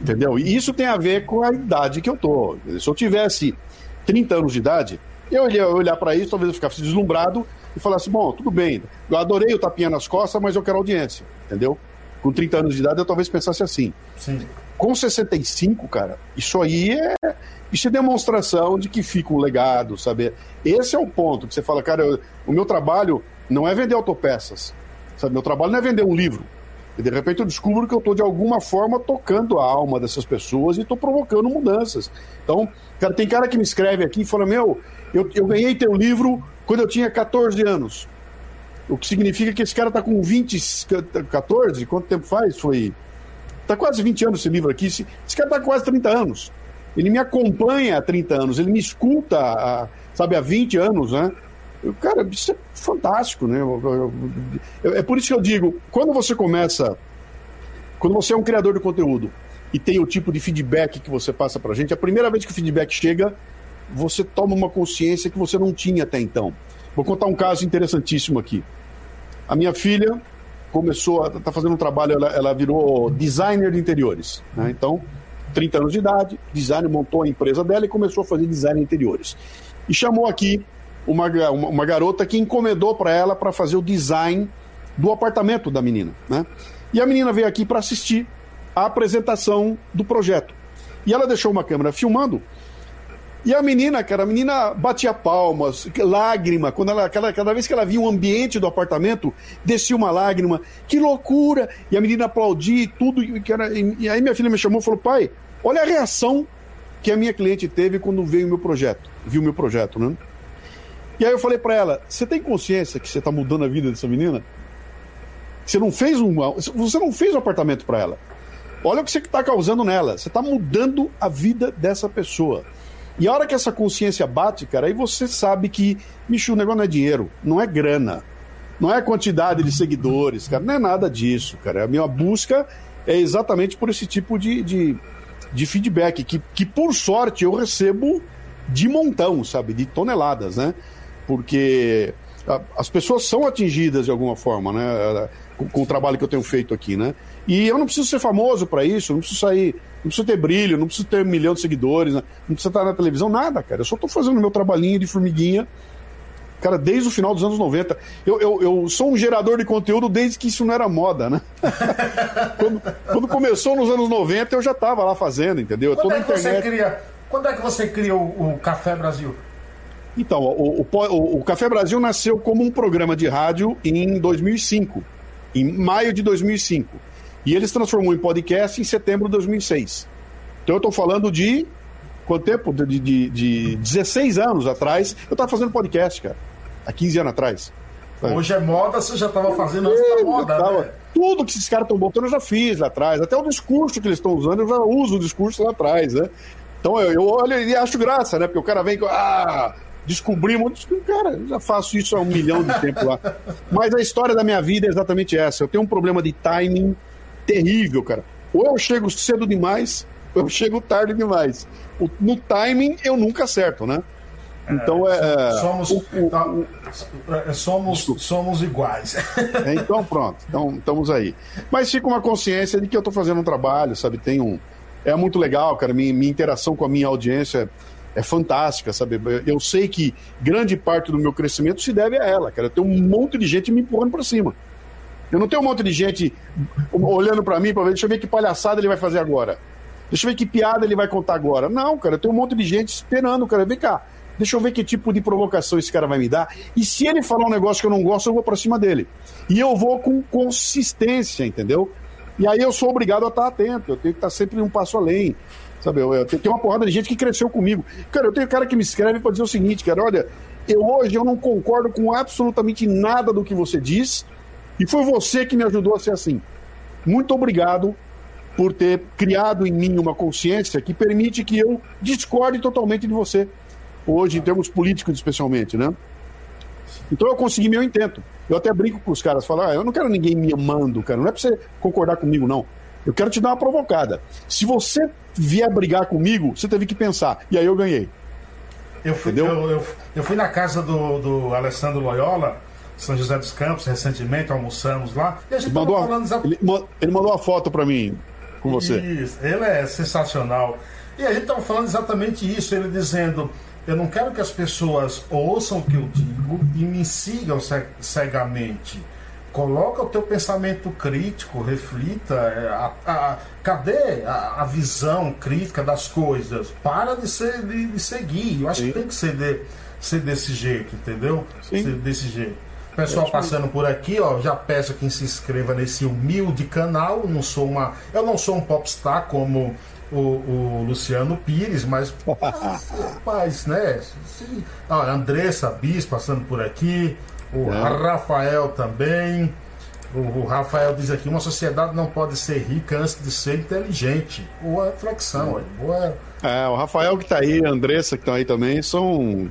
S2: Entendeu? E isso tem a ver com a idade que eu tô. Se eu tivesse 30 anos de idade, eu ia olhar para isso, talvez eu ficasse deslumbrado e falasse: bom, tudo bem, eu adorei o tapinha nas costas, mas eu quero audiência. Entendeu? Com 30 anos de idade, eu talvez pensasse assim. Sim. Com 65, cara, isso aí é. Isso é demonstração de que fica um legado, sabe? Esse é o ponto que você fala, cara, eu, o meu trabalho não é vender autopeças. Sabe, meu trabalho não é vender um livro. E de repente eu descubro que eu estou de alguma forma tocando a alma dessas pessoas e estou provocando mudanças. Então, cara, tem cara que me escreve aqui e fala: Meu, eu, eu ganhei teu livro quando eu tinha 14 anos. O que significa que esse cara está com 20, 14? Quanto tempo faz? Foi. Está quase 20 anos esse livro aqui. Esse, cara está quase 30 anos. Ele me acompanha há 30 anos, ele me escuta, há, sabe, há 20 anos, né? Cara, isso é fantástico, né? É por isso que eu digo, quando você começa, quando você é um criador de conteúdo e tem o tipo de feedback que você passa pra gente, a primeira vez que o feedback chega, você toma uma consciência que você não tinha até então. Vou contar um caso interessantíssimo aqui. A minha filha começou a tá fazendo um trabalho, ela, ela virou designer de interiores, né? Então, 30 anos de idade, designer montou a empresa dela e começou a fazer design de interiores. E chamou aqui uma, uma, garota que encomendou para ela para fazer o design do apartamento da menina, né? E a menina veio aqui para assistir a apresentação do projeto. E ela deixou uma câmera filmando. E a menina, cara, a menina batia palmas, lágrima. Quando ela, cada, cada vez que ela via o ambiente do apartamento, descia uma lágrima. Que loucura! E a menina aplaudia e tudo. E, e aí minha filha me chamou e falou: pai, olha a reação que a minha cliente teve quando veio o meu projeto, viu o meu projeto, né? E aí eu falei para ela: você tem consciência que você está mudando a vida dessa menina? Você não fez um, você não fez um apartamento para ela. Olha o que você está causando nela. Você está mudando a vida dessa pessoa. E a hora que essa consciência bate, cara, aí você sabe que, bicho, o negócio não é dinheiro, não é grana, não é quantidade de seguidores, cara, não é nada disso, cara. A minha busca é exatamente por esse tipo de, de, de feedback, que, que por sorte eu recebo de montão, sabe, de toneladas, né? Porque as pessoas são atingidas de alguma forma, né? Com, com, o trabalho que eu tenho feito aqui, né? E eu não preciso ser famoso para isso, não preciso sair, não preciso ter brilho, não preciso ter um milhão de seguidores, né? não preciso estar na televisão, nada, cara. Eu só estou fazendo meu trabalhinho de formiguinha, cara, desde o final dos anos 90. Eu, eu, eu sou um gerador de conteúdo desde que isso não era moda, né? quando, quando, começou nos anos 90, eu já estava lá fazendo, entendeu?
S1: Quando, é que, internet... você cria, quando é que você cria o, o Café Brasil?
S2: Então, o, o, o, Café Brasil nasceu como um programa de rádio em 2005, em maio de 2005. E ele se transformou em podcast em setembro de 2006. Então eu estou falando de. Quanto tempo? De, de, de 16 anos atrás, eu estava fazendo podcast, cara. Há 15 anos atrás.
S1: Hoje é moda, você já estava fazendo antes da moda, tava, né?
S2: Tudo que esses caras estão botando eu já fiz lá atrás. Até o discurso que eles estão usando, eu já uso o discurso lá atrás, né? Então eu, eu olho e acho graça, né? Porque o cara vem com. Ah, descobrimos. Cara, eu já faço isso há um milhão de tempo lá. Mas a história da minha vida é exatamente essa. Eu tenho um problema de timing terrível, cara. Ou eu chego cedo demais, ou eu chego tarde demais. No timing eu nunca acerto, né?
S1: Então é. é somos, o, o, tá, o, é, somos, somos iguais.
S2: É, então pronto, então estamos aí. Mas fica uma consciência de que eu estou fazendo um trabalho, sabe? Tem um. É muito legal, cara. Minha, minha interação com a minha audiência é fantástica, sabe? Eu sei que grande parte do meu crescimento se deve a ela, cara. Tem um monte de gente me empurrando para cima. Eu não tenho um monte de gente olhando para mim para ver, deixa eu ver que palhaçada ele vai fazer agora. Deixa eu ver que piada ele vai contar agora. Não, cara, tem um monte de gente esperando, cara. Vem cá, deixa eu ver que tipo de provocação esse cara vai me dar. E se ele falar um negócio que eu não gosto, eu vou para cima dele. E eu vou com consistência, entendeu? E aí eu sou obrigado a estar atento, eu tenho que estar sempre um passo além. Sabe, eu, eu tenho uma porrada de gente que cresceu comigo. Cara, eu tenho cara que me escreve para dizer o seguinte, cara, olha, eu hoje eu não concordo com absolutamente nada do que você diz, e foi você que me ajudou a ser assim. Muito obrigado por ter criado em mim uma consciência que permite que eu discorde totalmente de você. Hoje, em termos políticos, especialmente, né? Então eu consegui meu intento. Eu até brinco com os caras, falo, ah, eu não quero ninguém me amando, cara. Não é pra você concordar comigo, não. Eu quero te dar uma provocada. Se você vier brigar comigo, você teve que pensar. E aí eu ganhei.
S1: Eu fui, eu, eu, eu, fui na casa do, do Alessandro Loyola, São José dos Campos, recentemente, almoçamos lá. E a gente
S2: mandou falando ele, ele mandou uma foto para mim com você.
S1: Isso, ele é sensacional. E a gente estava falando exatamente isso, ele dizendo. Eu não quero que as pessoas ouçam o que eu digo e me sigam cegamente coloca o teu pensamento crítico, reflita, é, a, a, cadê a, a, visão crítica das coisas? Para de, ser, de, de seguir. Eu acho Sim. que tem que ser, de, ser desse jeito, entendeu? Sim. Ser desse jeito. Pessoal passando por aqui, ó, já peço que se inscreva nesse humilde canal. Não sou uma, eu não sou um popstar como o, o Luciano Pires, mas, mas né? Se, ó, Andressa Bis passando por aqui. O é. Rafael também. O, Rafael diz aqui: uma sociedade não pode ser rica antes de ser inteligente. Boa reflexão, boa.
S2: É, o Rafael que está aí, a Andressa que estão aí também, são.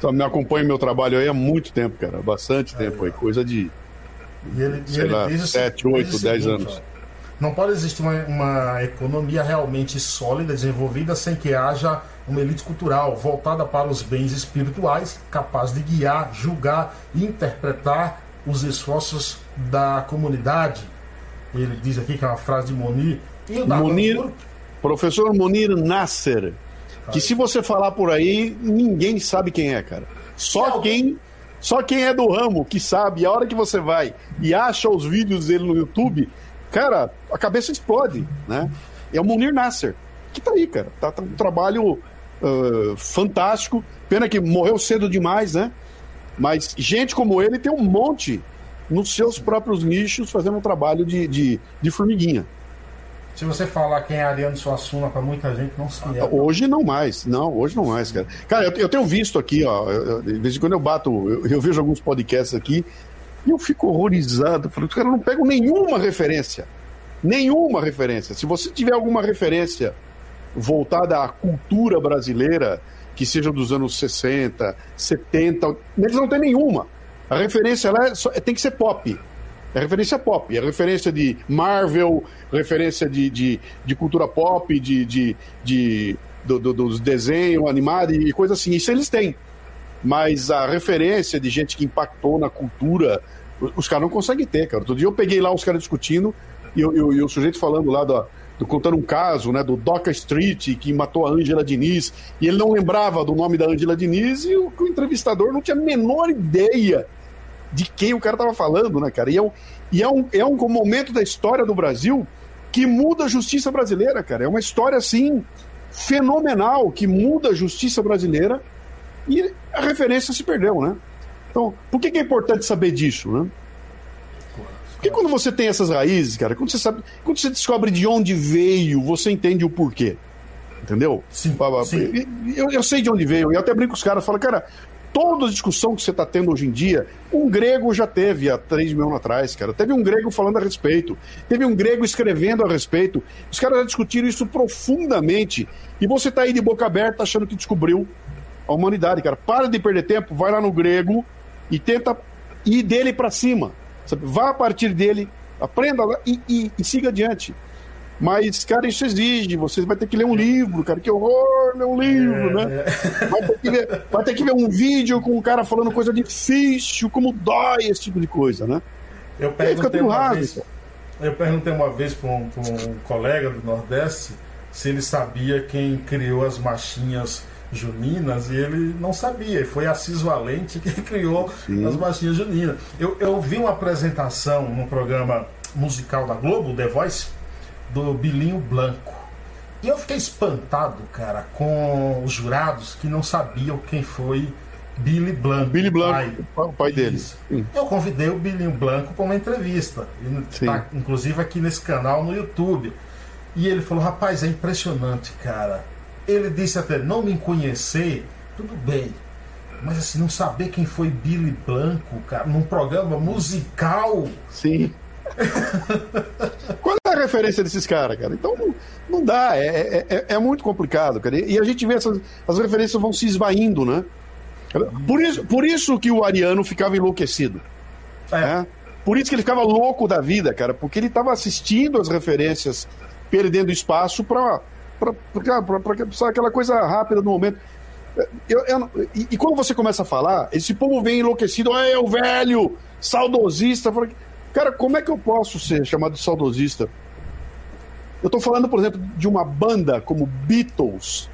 S2: Só me acompanham meu trabalho aí há muito tempo, cara. Bastante tempo aí, coisa de.
S1: E ele, sei e ele
S2: lá, diz 7, 8, 10 anos.
S1: Não pode existir uma, uma economia realmente sólida, desenvolvida, sem que haja uma elite cultural voltada para os bens espirituais, capaz de guiar, julgar e interpretar os esforços da comunidade. Ele diz aqui que é uma frase de Monir.
S2: E o Monir, professor Monir Nasser, que se você falar por aí, ninguém sabe quem é, cara. Só quem só quem é do ramo que sabe. A hora que você vai e acha os vídeos dele no YouTube, cara, a cabeça explode, né? É o Munir Nasser, que tá aí, cara. Tá, tá um trabalho uh, fantástico. Pena que morreu cedo demais, né? Mas gente como ele tem um monte nos seus próprios nichos fazendo um trabalho de, de, de formiguinha.
S1: Se você falar quem é Ariano Suassuna para muita gente, não se
S2: é. Hoje não mais, não, hoje não mais, cara. Cara, eu, eu tenho visto aqui, ó, eu, de vez em quando eu bato, eu, eu, vejo alguns podcasts aqui e eu fico horrorizado. Falei, os caras não pegam nenhuma referência. Nenhuma referência. Se você tiver alguma referência voltada à cultura brasileira, que seja dos anos 60, 70, eles não tem nenhuma. A referência ela é só, tem que ser pop. É referência pop, é referência de Marvel, referência de, de, de cultura pop, de, de, de do, do, dos desenhos animados e coisa assim. Isso eles têm. Mas a referência de gente que impactou na cultura, os caras não conseguem ter, cara. Outro dia eu peguei lá os caras discutindo e, eu, eu, e o sujeito falando lá da, contando um caso, né, do Doca Street, que matou a Ângela Diniz, e ele não lembrava do nome da Ângela Diniz, e o, o, entrevistador não tinha a menor ideia de quem o cara estava falando, né, cara? E, é um, e é, um, é um momento da história do Brasil que muda a justiça brasileira, cara. É uma história, assim, fenomenal, que muda a justiça brasileira, e a referência se perdeu, né? Então, por que, que é importante saber disso, né? Porque quando você tem essas raízes, cara, quando você sabe, quando você descobre de onde veio, você entende o porquê. Entendeu?
S1: Sim. sim.
S2: Eu, eu, sei de onde veio. E eu até brinco com os caras, falo, cara, toda a discussão que você está tendo hoje em dia, um grego já teve há 3 mil anos atrás, cara. Teve um grego falando a respeito, teve um grego escrevendo a respeito. Os caras já discutiram isso profundamente. E você está aí de boca aberta achando que descobriu a humanidade, cara. Para de perder tempo, vai lá no grego e tenta ir dele para cima. Sabe? Vá a partir dele, aprenda lá e, e, e siga adiante. Mas, cara, isso exige. Você vai ter que ler um livro, cara. Que horror ler um livro, é, né? É. Vai, ter que ver, vai ter que ver um vídeo com um cara falando coisa difícil, como dói, esse tipo de coisa, né?
S1: Eu perguntei, uma, raso, vez, eu perguntei uma vez para um, um colega do Nordeste se ele sabia quem criou as machinhas juninas e ele não sabia. Foi Assis Valente que criou Sim. as machinhas juninas. Eu, eu vi uma apresentação num programa musical da Globo, The Voice, do Bilinho Blanco. E eu fiquei espantado, cara, com os jurados que não sabiam quem foi Billy Blanco.
S2: Billy Blanco, pai, o pai dele.
S1: Eu convidei o Bilinho Blanco para uma entrevista, tá, inclusive aqui nesse canal no YouTube. E ele falou: rapaz, é impressionante, cara. Ele disse até: não me conhecer, tudo bem. Mas assim, não saber quem foi Billy Blanco, cara, num programa musical.
S2: Sim. Qual é a referência desses caras, cara? Então não, não dá, é, é, é, é, muito complicado, cara. E a gente vê essas as referências vão se esvaindo, né? Por isso, por isso que o Ariano ficava enlouquecido. É. Né? Por isso que ele ficava louco da vida, cara, porque ele estava assistindo as referências perdendo espaço para aquela coisa rápida no momento. Eu, eu, e, e, quando você começa a falar, esse povo vem enlouquecido, é o velho, saudosista. Falo, Cara, como é que eu posso ser chamado de saudosista? Eu estou falando, por exemplo, de uma banda como Beatles,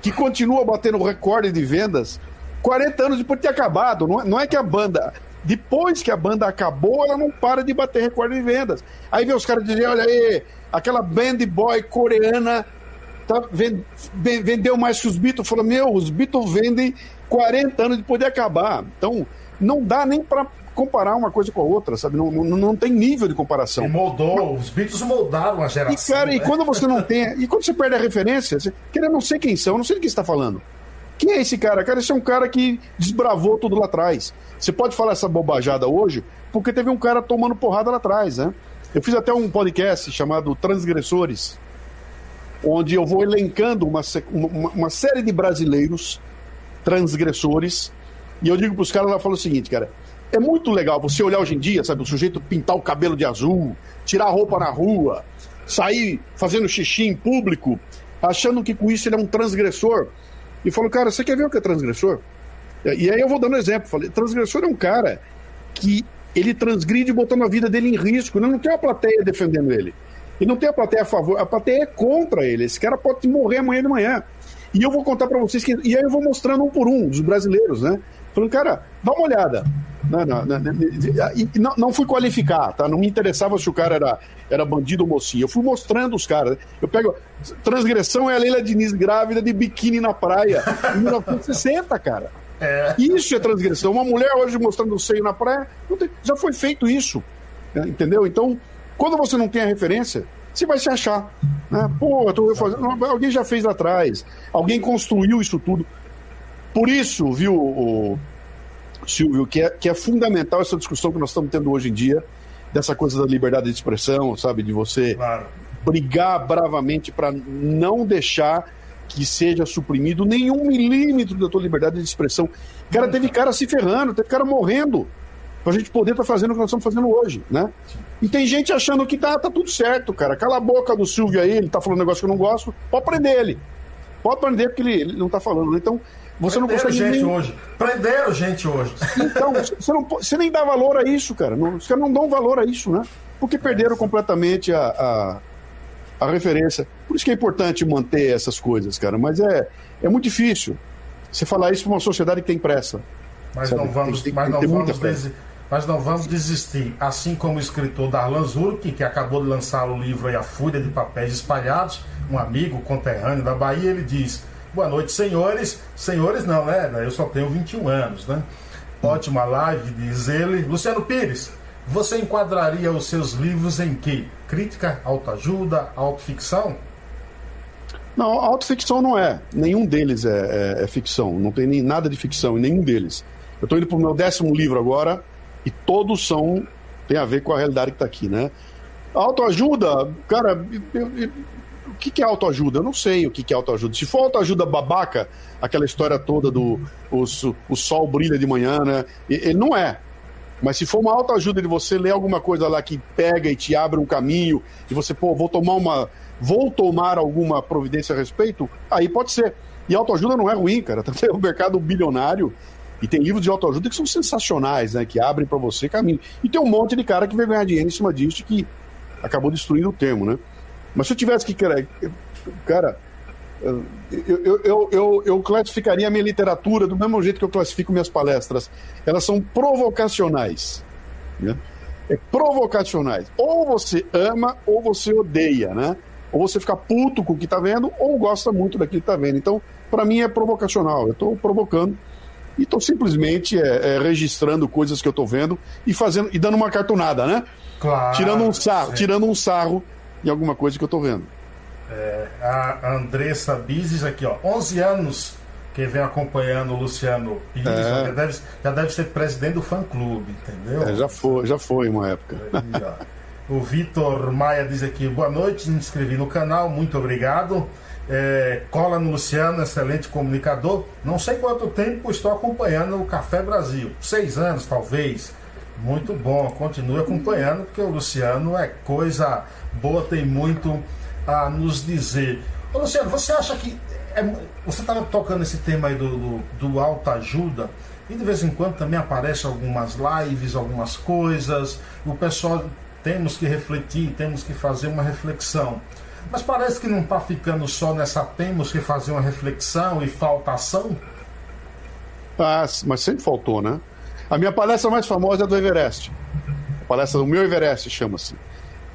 S2: que continua batendo recorde de vendas 40 anos depois de ter acabado. Não é, não é que a banda, depois que a banda acabou, ela não para de bater recorde de vendas. Aí vem os caras dizendo: olha aí, aquela band boy coreana tá, vendeu mais que os Beatles. Falou: meu, os Beatles vendem 40 anos depois de acabar. Então, não dá nem para comparar uma coisa com a outra, sabe? Não, não, não tem nível de comparação. E
S1: moldou, os Beatles moldaram a geração.
S2: E, cara, né? e quando você não tem. E quando você perde a referência, você, querendo não sei quem são, não sei do que você está falando. Quem é esse cara? Cara, esse é um cara que desbravou tudo lá atrás. Você pode falar essa bobajada hoje, porque teve um cara tomando porrada lá atrás, né? Eu fiz até um podcast chamado Transgressores, onde eu vou elencando uma, uma, uma série de brasileiros transgressores, e eu digo para os caras, ela fala o seguinte, cara, é muito legal você olhar hoje em dia, sabe, o sujeito pintar o cabelo de azul, tirar a roupa na rua, sair fazendo xixi em público, achando que com isso ele é um transgressor. E falou, cara, você quer ver o que é transgressor? E aí eu vou dando exemplo. Falei, transgressor é um cara que ele transgride botando a vida dele em risco. Ele não tem uma plateia defendendo ele. E não tem a plateia a favor, a plateia é contra ele. Esse cara pode morrer amanhã de manhã. E eu vou contar para vocês que. E aí eu vou mostrando um por um dos brasileiros, né? Falando, cara, dá uma olhada. Não, não, não, não, não fui qualificar, tá? Não me interessava se o cara era, era bandido ou mocinho. Eu fui mostrando os caras. Eu pego. Transgressão é a Leila Diniz grávida de biquíni na praia, em 1960, cara. É. Isso é transgressão. Uma mulher hoje mostrando o seio na praia, tem, já foi feito isso. Né? Entendeu? Então, quando você não tem a referência, você vai se achar. Né? Pô, eu tô fazendo. Alguém já fez lá atrás. Alguém construiu isso tudo. Por isso, viu, Silvio, que é, que é fundamental essa discussão que nós estamos tendo hoje em dia, dessa coisa da liberdade de expressão, sabe? De você claro. brigar bravamente para não deixar que seja suprimido nenhum milímetro da tua liberdade de expressão. Cara, teve cara se ferrando, teve cara morrendo pra gente poder estar tá fazendo o que nós estamos fazendo hoje, né? E tem gente achando que tá, tá tudo certo, cara. Cala a boca do Silvio aí, ele tá falando um negócio que eu não gosto. Pode prender ele. Pode prender porque ele, ele não tá falando. Né? Então, você Prenderam não consegue
S1: gente
S2: nem...
S1: hoje. Prenderam gente hoje.
S2: Então, você, não, você nem dá valor a isso, cara. Não, os caras não dão valor a isso, né? Porque perderam completamente a, a, a, referência. Por isso que é importante manter essas coisas, cara. Mas é, é muito difícil você falar isso para uma sociedade que tem pressa.
S1: Mas não vamos, tem, mas, não vamos des... mas não vamos desistir. Assim como o escritor Darlan Zurk, que acabou de lançar o livro A Fúria de Papéis Espalhados, um amigo conterrâneo da Bahia, ele diz Boa noite, senhores. Senhores não, né? Eu só tenho 21 anos, né? Ótima live, diz ele. Luciano Pires, você enquadraria os seus livros em que? Crítica, autoajuda, autoficção?
S2: Não, autoficção não é. Nenhum deles é, é, é, ficção. Não tem nem nada de ficção em nenhum deles. Eu estou indo para o meu décimo livro agora e todos são. tem a ver com a realidade que está aqui, né? Autoajuda, cara, o que, que é autoajuda? Eu não sei o que, que é autoajuda. Se for autoajuda babaca, aquela história toda do o, o sol brilha de manhã, né? Ele não é. Mas se for uma autoajuda de você ler alguma coisa lá que pega e te abre um caminho, e você, pô, vou tomar uma. Vou tomar alguma providência a respeito, aí pode ser. E autoajuda não é ruim, cara. Tem um mercado bilionário e tem livros de autoajuda que são sensacionais, né? Que abrem para você caminho. E tem um monte de cara que vai ganhar dinheiro em cima disso que acabou destruindo o termo, né? Mas se eu tivesse que. Cara, eu, eu, eu, eu, eu classificaria a minha literatura do mesmo jeito que eu classifico minhas palestras. Elas são provocacionais. Né? É provocacionais. Ou você ama ou você odeia, né? Ou você fica puto com o que está vendo ou gosta muito daquilo que está vendo. Então, para mim é provocacional. Eu estou provocando e estou simplesmente é, é, registrando coisas que eu estou vendo e fazendo e dando uma cartonada, né? Claro, tirando um sarro, tirando um sarro em alguma coisa que eu estou vendo.
S1: É, a Andressa Bizes aqui, ó, 11 anos que vem acompanhando o Luciano Pires, é. já, deve, já deve ser presidente do fã-clube, entendeu?
S2: É, já foi, já foi uma época. Aí,
S1: o Vitor Maia diz aqui, boa noite, me inscrevi no canal, muito obrigado. É, cola no Luciano, excelente comunicador. Não sei quanto tempo estou acompanhando o Café Brasil, seis anos talvez. Muito bom, continue acompanhando, porque o Luciano é coisa boa, tem muito a nos dizer. Ô, Luciano, você acha que. É, você estava tocando esse tema aí do, do, do autoajuda, e de vez em quando também aparecem algumas lives, algumas coisas, o pessoal temos que refletir, temos que fazer uma reflexão. Mas parece que não está ficando só nessa temos que fazer uma reflexão e falta ação?
S2: Ah, mas sempre faltou, né? A minha palestra mais famosa é do Everest. A palestra do meu Everest chama-se.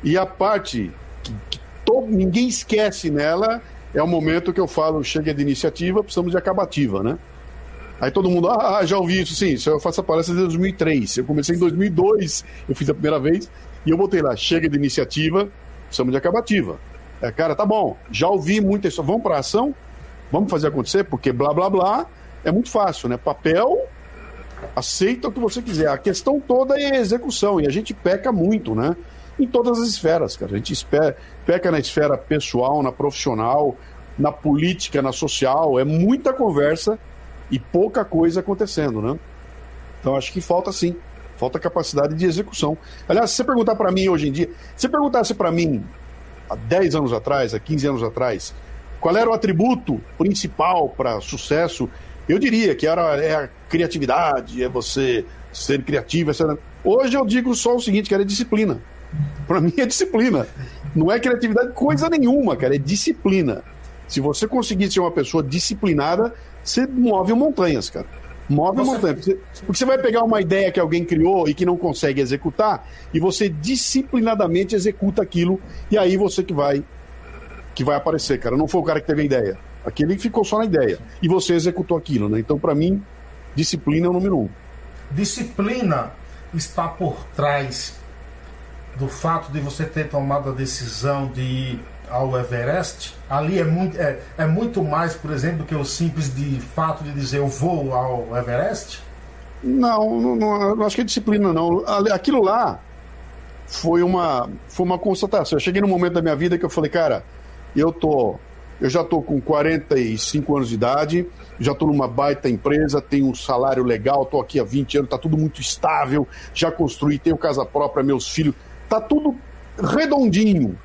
S2: E a parte que, que todo, ninguém esquece nela é o momento que eu falo, chega de iniciativa, precisamos de acabativa, né? Aí todo mundo, ah, já ouvi isso, sim, eu faço a palestra desde 2003. Eu comecei em 2002, eu fiz a primeira vez, e eu botei lá, chega de iniciativa, precisamos de acabativa. É, cara, tá bom, já ouvi muita isso, vamos para ação? Vamos fazer acontecer? Porque blá, blá, blá, é muito fácil, né? Papel, aceita o que você quiser. A questão toda é execução, e a gente peca muito, né? Em todas as esferas, cara. A gente espera, peca na esfera pessoal, na profissional, na política, na social. É muita conversa e pouca coisa acontecendo, né? Então acho que falta sim, falta capacidade de execução. Aliás, se você perguntar para mim hoje em dia, se você perguntasse para mim há 10 anos atrás, há 15 anos atrás, qual era o atributo principal para sucesso, eu diria que era é a criatividade, é você ser criativo. Ser... Hoje eu digo só o seguinte, que era disciplina. Para mim é disciplina. Não é criatividade coisa nenhuma, cara, é disciplina. Se você conseguir ser uma pessoa disciplinada, você move montanhas, cara. Move você... montanhas. Porque você vai pegar uma ideia que alguém criou e que não consegue executar, e você disciplinadamente executa aquilo, e aí você que vai que vai aparecer, cara. Não foi o cara que teve a ideia. Aquele ficou só na ideia. E você executou aquilo, né? Então, para mim, disciplina é o número um.
S1: Disciplina está por trás do fato de você ter tomado a decisão de ir ao Everest, ali é muito, é, é muito mais, por exemplo, do que o simples de fato de dizer eu vou ao Everest?
S2: Não, não, não, não acho que é disciplina, não. Aquilo lá foi uma, foi uma constatação. Eu cheguei num momento da minha vida que eu falei, cara, eu tô. Eu já tô com 45 anos de idade, já tô numa baita empresa, tenho um salário legal, tô aqui há 20 anos, tá tudo muito estável, já construí, tenho casa própria, meus filhos Tá tudo redondinho.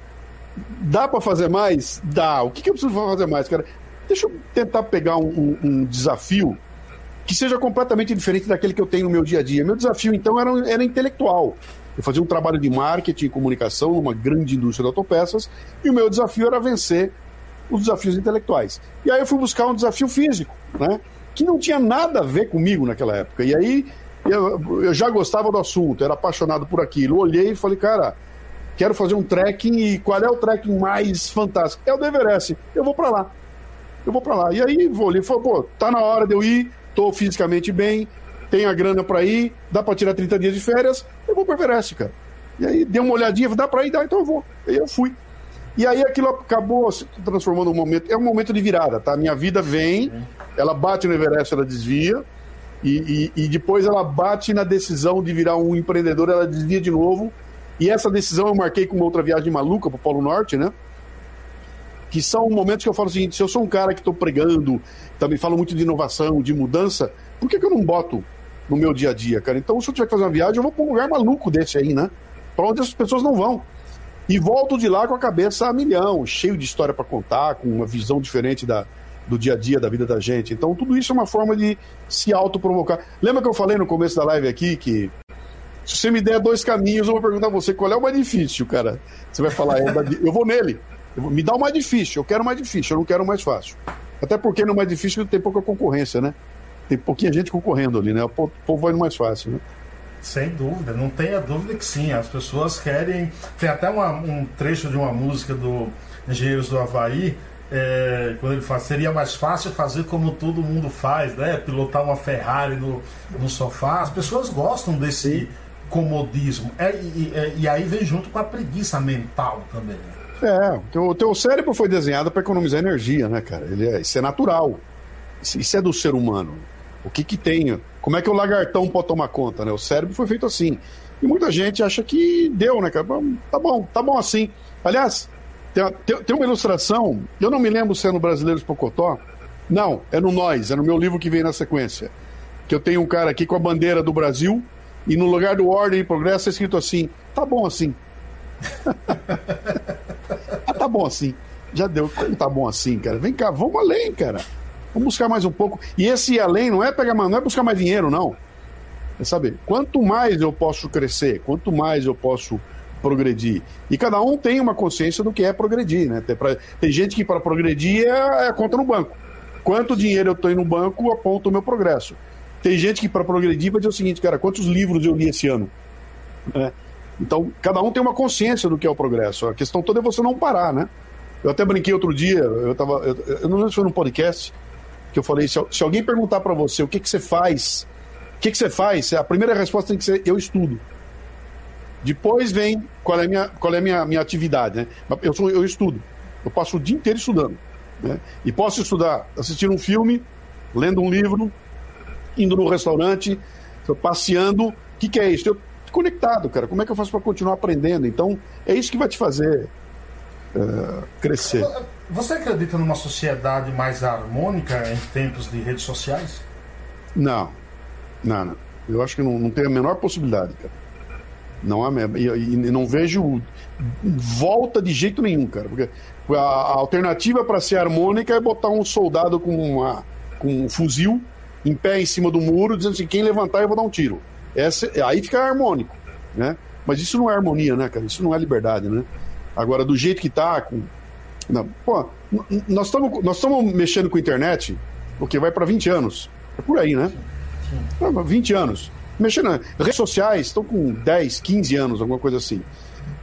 S2: Dá para fazer mais? Dá. O que, que eu preciso fazer mais, cara? Deixa eu tentar pegar um, um, um, desafio que seja completamente diferente daquele que eu tenho no meu dia a dia. Meu desafio, então, era, era intelectual. Eu fazia um trabalho de marketing e comunicação numa grande indústria de autopeças e o meu desafio era vencer os desafios intelectuais. E aí eu fui buscar um desafio físico, né? Que não tinha nada a ver comigo naquela época. E aí eu, eu já gostava do assunto, era apaixonado por aquilo. Olhei e falei, cara, quero fazer um trekking e qual é o trekking mais fantástico? É o do Everest. Eu vou para lá. Eu vou para lá. E aí vou ali, falei, pô, tá na hora de eu ir, tô fisicamente bem, tenho a grana para ir, dá para tirar 30 dias de férias, eu vou para Everest, cara. E aí dei uma olhadinha, dá para ir, dá, então eu vou. E eu fui. E aí aquilo acabou se transformando um momento. É um momento de virada, tá? Minha vida vem, ela bate no Everest, ela desvia. E, e, e, depois ela bate na decisão de virar um empreendedor, ela desvia de novo. E essa decisão eu marquei com uma outra viagem maluca para o Polo Norte, né? Que são momentos que eu falo o seguinte: se eu sou um cara que estou pregando, também falo muito de inovação, de mudança, por que, que eu não boto no meu dia a dia, cara? Então, se eu tiver que fazer uma viagem, eu vou para um lugar maluco desse aí, né? Para onde as pessoas não vão. E volto de lá com a cabeça a milhão, cheio de história para contar, com uma visão diferente da, do dia a dia, da vida da gente. Então, tudo isso é uma forma de se autoprovocar. Lembra que eu falei no começo da live aqui que se você me der dois caminhos, eu vou perguntar a você qual é o mais difícil, cara. Você vai falar, eu vou nele. Eu vou, me dá o mais difícil, eu quero o mais difícil, eu não quero o mais fácil. Até porque no mais difícil tem pouca concorrência, né? Tem pouquinha gente concorrendo ali, né? O povo vai no mais fácil, né?
S1: Sem dúvida, não tenha dúvida que sim. As pessoas querem. Tem até uma, um trecho de uma música do Engenheiros do Havaí, é, quando ele fala, seria mais fácil fazer como todo mundo faz, né? Pilotar uma Ferrari no, no sofá. As pessoas gostam desse comodismo. É, e, é, e, aí vem junto com a preguiça mental também.
S2: É, o teu cérebro foi desenhado para economizar energia, né, cara? Ele é, isso é natural. Isso, isso é do ser humano. O que que tem? Como é que o lagartão pode tomar conta, né? O cérebro foi feito assim. E muita gente acha que deu, né, cara? Tá bom, tá bom assim. Aliás, tem, tem, tem uma ilustração, eu não me lembro se é no Brasileiros Pocotó. Não, é no Nós, é no meu livro que vem na sequência. Que eu tenho um cara aqui com a bandeira do Brasil e no lugar do Ordem e Progresso é escrito assim: tá bom assim. ah, tá bom assim. Já deu. Como tá bom assim, cara? Vem cá, vamos além, cara. Vamos buscar mais um pouco. E esse além não é pegar não é buscar mais dinheiro, não. É saber, quanto mais eu posso crescer, quanto mais eu posso progredir. E cada um tem uma consciência do que é progredir, né? Tem, pra, tem gente que para progredir é, é a conta no banco. Quanto dinheiro eu tenho no banco aponta o meu progresso. Tem gente que para progredir vai dizer o seguinte, cara, quantos livros eu li esse ano? É. Então, cada um tem uma consciência do que é o progresso. A questão toda é você não parar, né? Eu até brinquei outro dia, eu, tava, eu, eu não lembro se foi num podcast, que eu falei, se, se alguém perguntar para você o que, que você faz, o que, que você faz, a primeira resposta tem que ser, eu estudo. Depois vem qual é a minha, qual é a minha, minha atividade, né? Eu, sou, eu estudo. Eu passo o dia inteiro estudando. Né? E posso estudar assistindo um filme, lendo um livro, indo no restaurante, passeando. O que, que é isso? Eu conectado, cara. Como é que eu faço para continuar aprendendo? Então, é isso que vai te fazer uh, crescer.
S1: Você acredita numa sociedade mais harmônica em tempos de redes sociais?
S2: Não, não, não. Eu acho que não, não tem a menor possibilidade, cara. Não há e, e não vejo volta de jeito nenhum, cara. Porque a, a alternativa para ser harmônica é botar um soldado com, uma, com um fuzil em pé em cima do muro, dizendo assim: quem levantar eu vou dar um tiro. Essa, aí fica harmônico, né? Mas isso não é harmonia, né, cara? Isso não é liberdade, né? Agora, do jeito que tá, com... Não, pô, nós estamos nós mexendo com a internet, porque vai para 20 anos. É por aí, né? Sim. 20 anos. Mexendo. Redes sociais estão com 10, 15 anos, alguma coisa assim.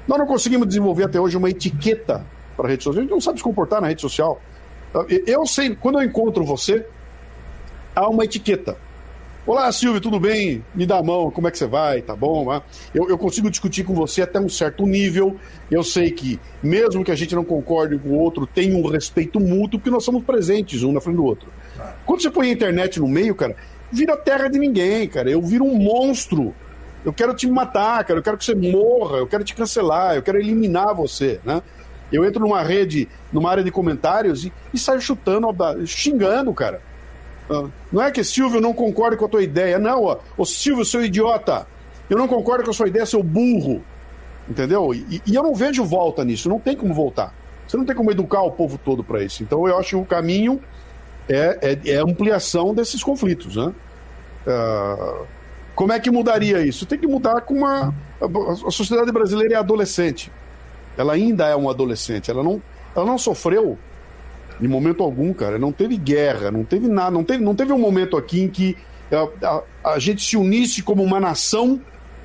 S2: Nós não conseguimos desenvolver até hoje uma etiqueta para rede social. A gente não sabe se comportar na rede social. Eu sei, quando eu encontro você, há uma etiqueta. Olá, Silvio, tudo bem? Me dá a mão, como é que você vai? Tá bom? Ah, eu, eu, consigo discutir com você até um certo nível. Eu sei que, mesmo que a gente não concorde com o outro, tem um respeito mútuo, porque nós somos presentes um na frente do outro. Quando você põe a internet no meio, cara, vira terra de ninguém, cara. Eu viro um monstro. Eu quero te matar, cara. Eu quero que você morra. Eu quero te cancelar. Eu quero eliminar você, né? Eu entro numa rede, numa área de comentários e, e saio chutando, xingando, cara. Ah, não é que Silvio não concorda com a tua ideia, não. Ó, ô Silvio, seu idiota, eu não concordo com a sua ideia, seu burro. Entendeu? E, e eu não vejo volta nisso, não tem como voltar. Você não tem como educar o povo todo para isso. Então eu acho que o caminho é, é, é ampliação desses conflitos. Né? Uh, como é que mudaria isso? Tem que mudar com uma. A sociedade brasileira é adolescente. Ela ainda é um adolescente. Ela não, ela não sofreu em momento algum, cara. Não teve guerra, não teve nada. Não teve, não teve um momento aqui em que a, a, a gente se unisse como uma nação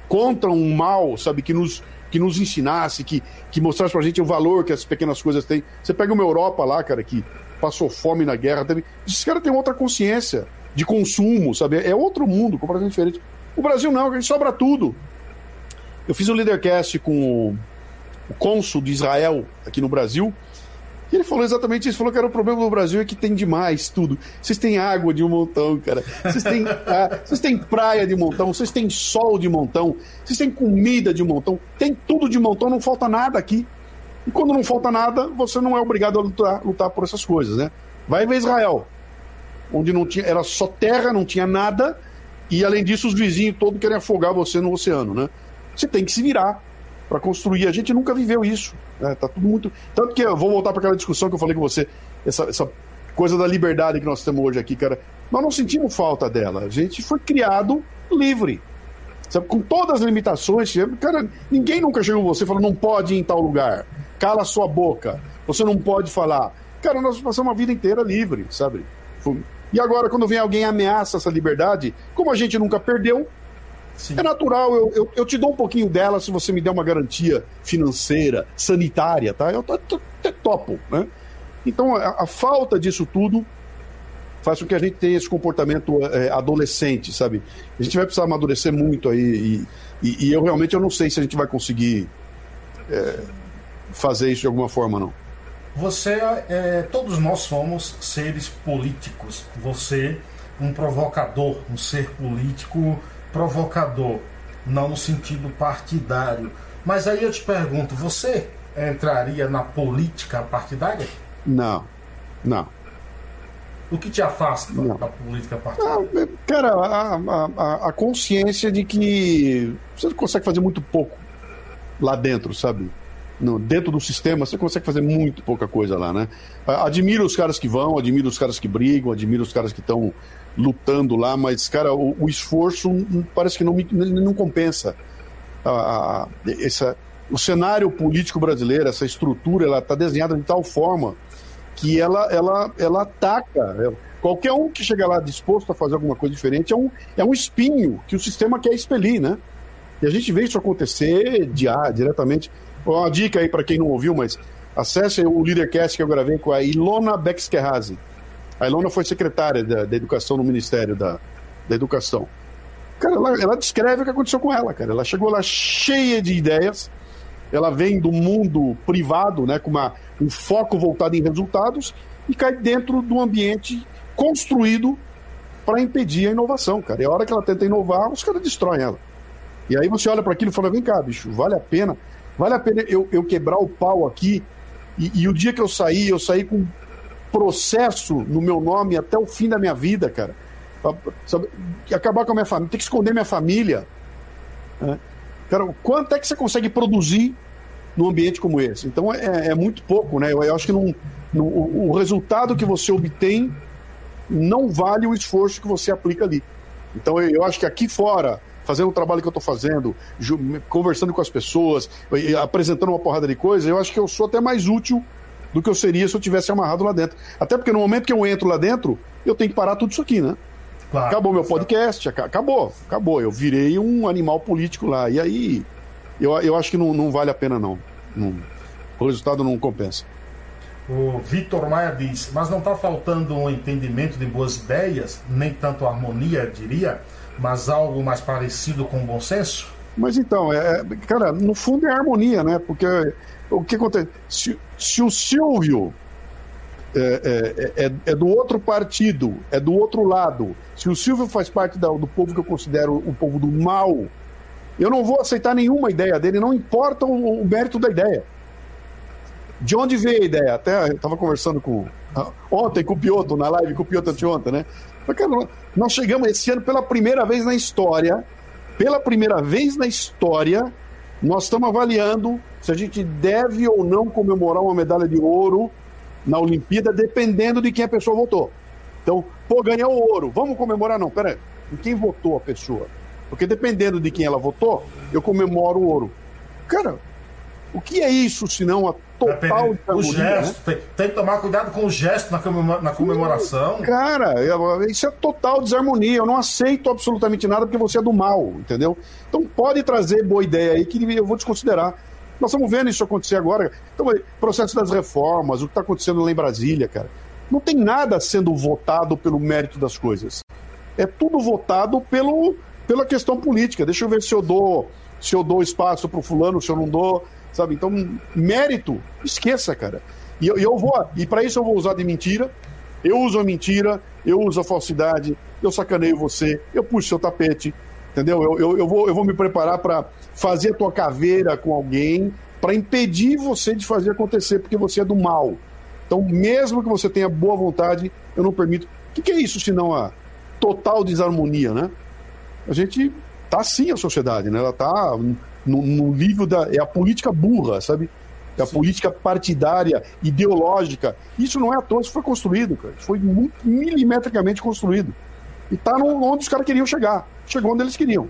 S2: contra um mal, sabe, que nos, que nos ensinasse, que, que mostrasse pra gente o valor que essas pequenas coisas têm. Você pega uma Europa lá, cara, que passou fome na guerra, teve... esses caras têm outra consciência de consumo, sabe? É outro mundo, completamente diferente. O Brasil não, sobra tudo. Eu fiz um Leadercast com o cônsul de Israel aqui no Brasil, e ele falou exatamente isso, falou que era o problema do Brasil é que tem demais tudo. Vocês têm água de um montão, cara. Vocês têm, ah, vocês têm praia de montão, vocês têm sol de montão, vocês têm comida de montão, tem tudo de montão, não falta nada aqui. E quando não falta nada, você não é obrigado a lutar, lutar por essas coisas, né? Vai ver Israel, onde não tinha, era só terra, não tinha nada, e além disso os vizinhos todos querem afogar você no oceano, né? Você tem que se virar para construir. A gente nunca viveu isso. Né? Tá tudo muito. Tanto que eu vou voltar para aquela discussão que eu falei com você, essa, essa coisa da liberdade que nós temos hoje aqui, cara. Nós não sentimos falta dela. A gente foi criado livre. Sabe? Com todas as limitações. Cara, ninguém nunca chegou você falou, não pode ir em tal lugar. Cala sua boca. Você não pode falar. Cara, nós passamos uma vida inteira livre, sabe? E agora, quando vem alguém e ameaça essa liberdade, como a gente nunca perdeu, Sim. É natural, eu, eu, eu, te dou um pouquinho dela se você me der uma garantia financeira, sanitária, tá? Eu até topo, né? Então, a, a, falta disso tudo faz com que a gente tenha esse comportamento é, adolescente, sabe? A gente vai precisar amadurecer muito aí e, e, e eu realmente eu não sei se a gente vai conseguir é, fazer isso de alguma forma, não.
S1: Você, é, todos nós somos seres políticos. Você, um provocador, um ser político provocador, não no sentido partidário. Mas aí eu te pergunto, você entraria na política partidária?
S2: Não, não.
S1: O que te afasta não. da política partidária? Ah,
S2: cara, a, a, a, consciência de que você consegue fazer muito pouco lá dentro, sabe? No, dentro do sistema, você consegue fazer muito pouca coisa lá, né? Admiro os caras que vão, admiro os caras que brigam, admiro os caras que estão lutando lá, mas, cara, o, o esforço parece que não, não compensa. A, a, essa, o cenário político brasileiro, essa estrutura, ela está desenhada de tal forma que ela, ela, ela ataca. Qualquer um que chega lá disposto a fazer alguma coisa diferente é um, é um espinho que o sistema quer expelir, né? E a gente vê isso acontecer diretamente. Uma dica aí para quem não ouviu, mas acesse o Leadercast que eu gravei com a Ilona Bexkerhazy a Ilona foi secretária da, da Educação no Ministério da, da Educação. Cara, ela, ela, descreve o que aconteceu com ela, cara. Ela chegou lá cheia de ideias. Ela vem do mundo privado, né, com uma, um foco voltado em resultados e cai dentro do ambiente construído para impedir a inovação, cara. E a hora que ela tenta inovar, os caras destroem ela. E aí você olha para aquilo e fala: vem cá, bicho, vale a pena? Vale a pena eu, eu quebrar o pau aqui? E, e o dia que eu saí, eu saí com processo no meu nome até o fim da minha vida, cara. Sabe? Acabar com a minha família, ter que esconder minha família. Né? Cara, quanto é que você consegue produzir num ambiente como esse? Então é, é muito pouco, né? Eu, eu acho que não, não, o, resultado que você obtém não vale o esforço que você aplica ali. Então eu, eu acho que aqui fora, fazendo o trabalho que eu estou fazendo, conversando com as pessoas, apresentando uma porrada de coisa, eu acho que eu sou até mais útil do que eu seria se eu tivesse amarrado lá dentro. Até porque no momento que eu entro lá dentro, eu tenho que parar tudo isso aqui, né? Claro, acabou meu podcast, acabou, acabou. Eu virei um animal político lá. E aí, eu, eu acho que não, não vale a pena, não. não. O resultado não compensa.
S1: O Vitor Maia diz, mas não está faltando um entendimento de boas ideias, nem tanto harmonia, diria, mas algo mais parecido com o bom senso?
S2: Mas então, é, é cara, no fundo é harmonia, né? Porque o que acontece? Se, se o Silvio é, é, é, é, do outro partido, é do outro lado, se o Silvio faz parte da, do povo que eu considero o povo do mal, eu não vou aceitar nenhuma ideia dele, não importa o, o mérito da ideia. De onde veio a ideia? Até eu estava conversando com. Ontem com o Pioto, na live com o Pioto anteontem, né? Porque nós chegamos esse ano pela primeira vez na história, pela primeira vez na história, nós estamos avaliando se a gente deve ou não comemorar uma medalha de ouro na Olimpíada, dependendo de quem a pessoa votou. Então, pô, ganhou ouro, vamos comemorar? Não, peraí, em quem votou a pessoa? Porque dependendo de quem ela votou, eu comemoro o ouro. Cara, o que é isso se não a total
S1: O gesto, né? tem, tem, que tomar cuidado com o gesto na, comemora, na comemoração.
S2: Cara, isso é total desarmonia. Eu não aceito absolutamente nada porque você é do mal, entendeu? Então pode trazer boa ideia aí que eu vou desconsiderar. Nós estamos vendo isso acontecer agora. Então, processo das reformas, o que está acontecendo lá em Brasília, cara. Não tem nada sendo votado pelo mérito das coisas. É tudo votado pelo, pela questão política. Deixa eu ver se eu dou, se eu dou espaço para o fulano, se eu não dou. Sabe? Então, mérito, esqueça, cara. E eu, eu vou, e para isso eu vou usar de mentira. Eu uso a mentira, eu uso a falsidade, eu sacaneio você, eu puxo seu tapete, entendeu? Eu, eu, eu vou, eu vou me preparar para fazer a tua caveira com alguém, para impedir você de fazer acontecer, porque você é do mal. Então, mesmo que você tenha boa vontade, eu não permito. O que, que é isso senão a total desarmonia, né? A gente tá assim a sociedade, né? Ela tá no, no nível da. É a política burra, sabe? É a Sim. política partidária, ideológica. Isso não é à toa, isso foi construído, cara. Foi muito milimetricamente construído. E tá no, onde os caras queriam chegar. Chegou onde eles queriam.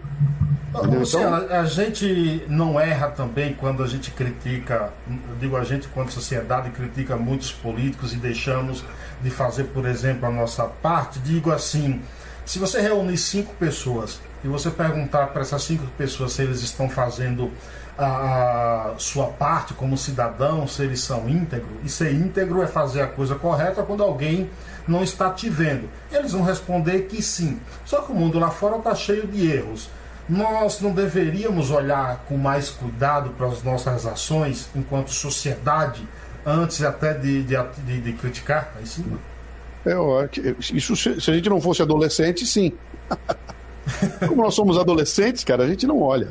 S1: Luciano, então... a gente não erra também quando a gente critica, digo a gente quando a sociedade critica muitos políticos e deixamos de fazer, por exemplo, a nossa parte. Digo assim, se você reunir cinco pessoas e você perguntar para essas cinco pessoas se eles estão fazendo a, sua parte como cidadão, se eles são íntegros, e ser íntegro é fazer a coisa correta quando alguém não está te vendo. Eles vão responder que sim. Só que o mundo lá fora está cheio de erros. Nós não deveríamos olhar com mais cuidado para as nossas ações enquanto sociedade, antes até de, de, de, de criticar aí sim?
S2: É, isso se a gente não fosse adolescente, sim. Como nós somos adolescentes, cara, a gente não olha.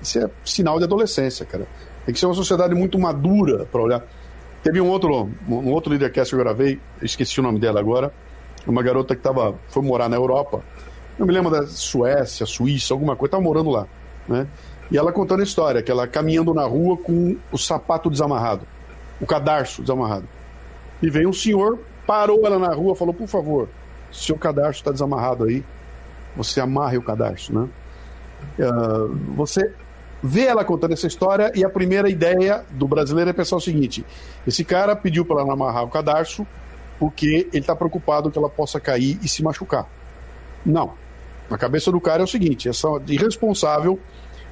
S2: Isso é sinal de adolescência, cara. Tem que ser uma sociedade muito madura para olhar. Teve um outro, um outro Leadercast que eu gravei, esqueci o nome dela agora, uma garota que tava, foi morar na Europa. Eu me lembro da Suécia, Suíça, alguma coisa, estava morando lá. Né? E ela contando a história, que ela caminhando na rua com o sapato desamarrado, o cadarço desamarrado. E veio um senhor, parou ela na rua, falou: por favor, seu cadarço está desamarrado aí, você amarre o cadarço, né? Uh, você vê ela contando essa história e a primeira ideia do brasileiro é pensar o seguinte: esse cara pediu para ela amarrar o cadarço porque ele está preocupado que ela possa cair e se machucar. Não. Na cabeça do cara é o seguinte: essa irresponsável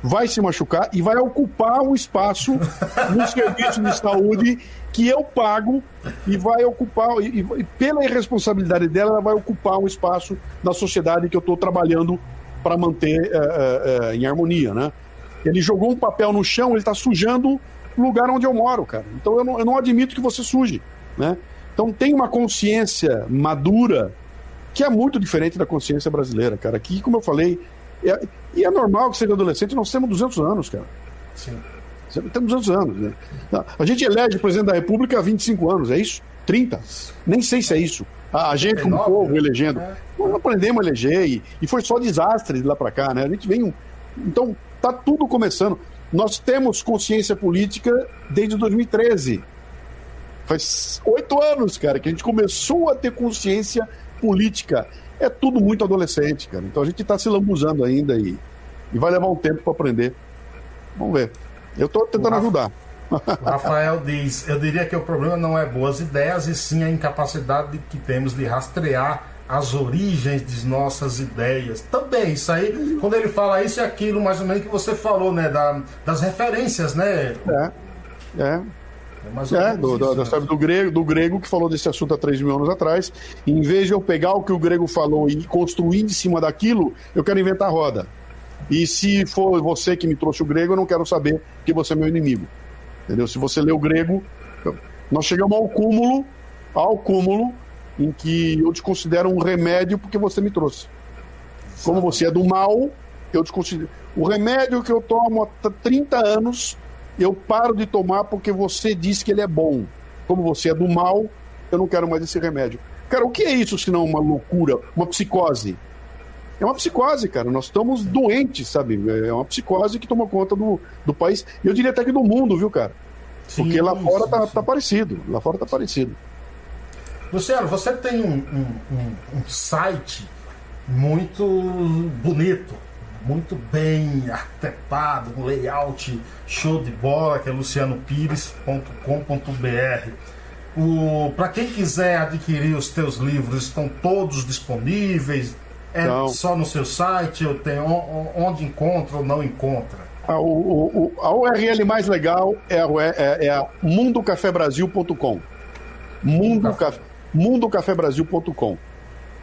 S2: vai se machucar e vai ocupar um espaço no serviço de saúde que eu pago e vai ocupar, e, e, pela irresponsabilidade dela, ela vai ocupar um espaço na sociedade que eu estou trabalhando para manter é, é, em harmonia, né? Ele jogou um papel no chão, ele está sujando o lugar onde eu moro, cara. Então eu não, eu não admito que você suje, né? Então tem uma consciência madura que é muito diferente da consciência brasileira, cara. Aqui, como eu falei, é, e é normal que seja adolescente, nós temos 200 anos, cara. Sim. Temos 200 anos, né? A gente elege presidente da República há 25 anos, é isso? 30? Nem sei se é isso. A, a gente, como povo, né? elegendo. É. Nós não aprendemos a eleger e, e foi só desastre de lá para cá, né? A gente vem. Um... Então, tá tudo começando. Nós temos consciência política desde 2013. Faz oito anos, cara, que a gente começou a ter consciência política é tudo muito adolescente, cara. Então a gente está se lambuzando ainda e, e vai levar um tempo para aprender. Vamos ver. Eu estou tentando o ajudar.
S1: O Rafael diz: Eu diria que o problema não é boas ideias, e sim a incapacidade que temos de rastrear as origens de nossas ideias. Também, isso aí, quando ele fala isso e aquilo, mais ou menos que você falou, né? Da, das referências, né?
S2: É. É. É, é do, história do grego, do grego que falou desse assunto há 3 mil anos atrás. Em vez de eu pegar o que o grego falou e construir em cima daquilo, eu quero inventar roda. E se for você que me trouxe o grego, eu não quero saber que você é meu inimigo. Entendeu? Se você lê o grego, nós chegamos ao cúmulo, ao cúmulo em que eu te considero um remédio porque você me trouxe. Como você é do mal, eu te considero. O remédio que eu tomo há 30 anos eu paro de tomar porque você disse que ele é bom. Como você é do mal, eu não quero mais esse remédio. Cara, o que é isso se não uma loucura, uma psicose? É uma psicose, cara. Nós estamos doentes, sabe? É uma psicose que toma conta do, do país. Eu diria até que do mundo, viu, cara? Sim, Porque lá fora tá, tá, parecido. Lá fora tá parecido.
S1: Luciano, você tem um, um, um, um site muito bonito muito bem arquitetado, um layout show de bola, que é lucianopires.com.br. Para quem quiser adquirir os teus livros, estão todos disponíveis? É então, só no seu site? Eu tenho, onde encontra ou não encontra?
S2: A, o, a URL mais legal é, é, é a mundocafebrasil.com. Mundo, mundocafebrasil.com.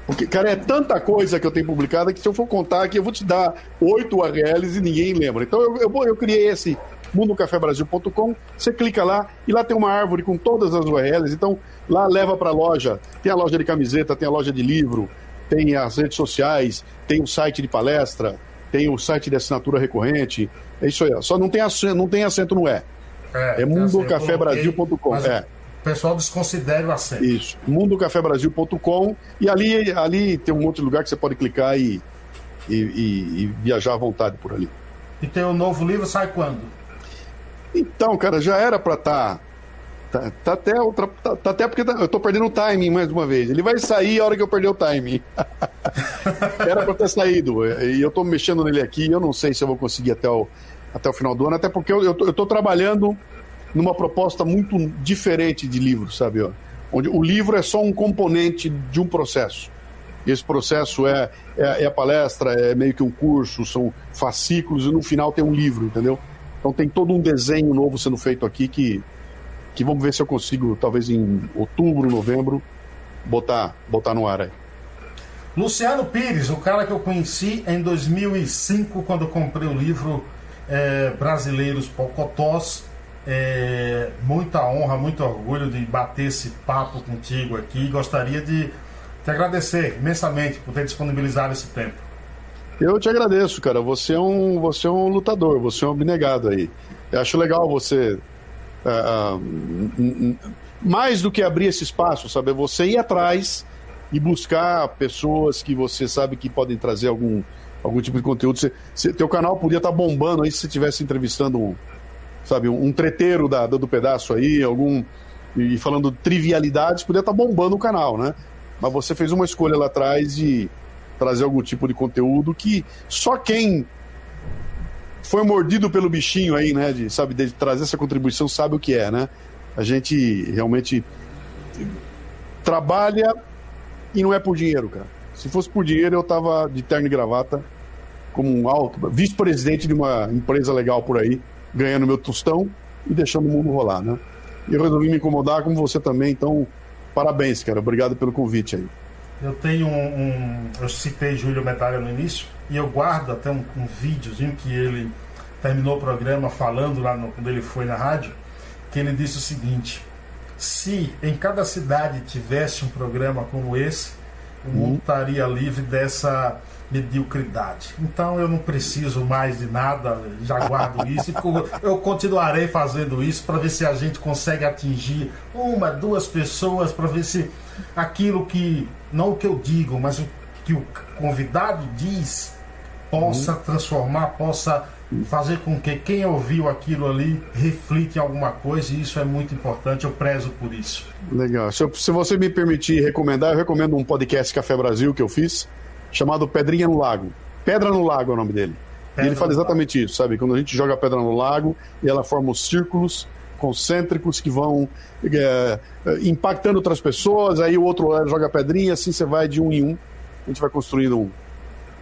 S2: Porque, cara, é tanta coisa que eu tenho publicada que se eu for contar aqui, eu vou te dar oito URLs e ninguém lembra. Então eu, eu, eu criei esse, mundocafebrasil.com. Você clica lá e lá tem uma árvore com todas as URLs. Então, lá leva para a loja. Tem a loja de camiseta, tem a loja de livro, tem as redes sociais, tem o site de palestra, tem o site de assinatura recorrente. É isso aí. Só não tem acento, não tem acento no E. É, é mundocafebrasil.com. É.
S1: Pessoal desconsidera o acento.
S2: Isso. mundocafebrasil.com e ali, ali tem um monte de lugar que você pode clicar e, e, e, e viajar à vontade por ali.
S1: E tem o novo livro sai quando?
S2: Então, cara, já era para estar. Tá, tá, tá, até outra, tá, tá até porque tá, eu tô perdendo o timing mais uma vez. Ele vai sair a hora que eu perder o timing. era para ter saído. E eu tô mexendo nele aqui. Eu não sei se eu vou conseguir até o, até o final do ano, até porque eu, eu, tô, eu tô trabalhando numa proposta muito diferente de livro, sabe? Onde o livro é só um componente de um processo. E esse processo é, é, é, a palestra, é meio que um curso, são fascículos e no final tem um livro, entendeu? Então tem todo um desenho novo sendo feito aqui que, que vamos ver se eu consigo, talvez em outubro, novembro, botar, botar no ar aí.
S1: Luciano Pires, o cara que eu conheci em 2005, quando eu comprei o livro é, Brasileiros Pocotós, é, muita honra, muito orgulho de bater esse papo contigo aqui. Gostaria de te agradecer imensamente por ter disponibilizado esse tempo.
S2: Eu te agradeço, cara. Você é um, você é um lutador, você é um abnegado aí. Eu acho legal você. Uh, uh, mais do que abrir esse espaço, sabe? Você ir atrás e buscar pessoas que você sabe que podem trazer algum, algum tipo de conteúdo. Você, você, teu canal podia estar tá bombando aí se você estivesse entrevistando um, sabe, um treteiro da, do pedaço aí, algum. E falando trivialidades, podia estar tá bombando o canal, né? Mas você fez uma escolha lá atrás de trazer algum tipo de conteúdo que só quem foi mordido pelo bichinho aí, né? De, sabe, de trazer essa contribuição sabe o que é, né? A gente realmente trabalha e não é por dinheiro, cara. Se fosse por dinheiro, eu tava de terno e gravata como um alto, vice-presidente de uma empresa legal por aí, ganhando meu tostão e deixando o mundo rolar, né? E eu resolvi me incomodar como você também, então parabéns, cara. Obrigado pelo convite aí.
S1: Eu tenho um. um eu citei Júlio Medalha no início e eu guardo até um, um videozinho que ele terminou o programa falando lá no, quando ele foi na rádio, que ele disse o seguinte: se em cada cidade tivesse um programa como esse, o mundo uhum. estaria livre dessa mediocridade. Então eu não preciso mais de nada, já guardo isso e eu continuarei fazendo isso para ver se a gente consegue atingir uma, duas pessoas, para ver se aquilo que, não o que eu digo, mas o que o convidado diz possa uhum. transformar, possa fazer com que quem ouviu aquilo ali reflita em alguma coisa e isso é muito importante, eu prezo por isso.
S2: Legal. Se, eu, se você me permitir recomendar, eu recomendo um podcast Café Brasil que eu fiz chamado Pedrinha no Lago. Pedra no Lago é o nome dele. Pedra e ele fala exatamente isso, sabe? Quando a gente joga a pedra no lago, e ela forma os círculos concêntricos que vão é, é impactando outras pessoas, aí o outro joga a pedrinha, assim você vai de um em um, a gente vai construindo um,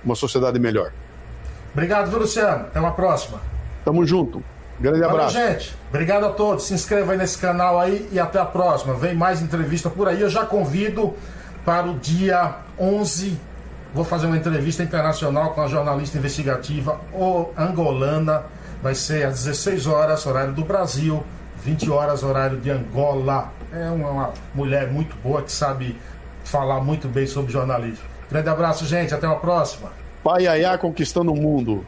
S2: uma sociedade melhor.
S1: Obrigado, viu, Luciano? Até uma próxima.
S2: Tamo junto. Grande
S1: Valeu,
S2: abraço.
S1: gente. Obrigado a todos. Se inscreva aí nesse canal aí e até a próxima. Vem mais entrevista por aí. Eu já convido para o dia 11 Vou fazer uma entrevista internacional com a jornalista investigativa angolana. Vai ser às 16 horas, horário do Brasil, 20 horas, horário de Angola. É uma mulher muito boa que sabe falar muito bem sobre jornalismo. Grande abraço, gente. Até a próxima.
S2: Pai Ayá conquistando o mundo.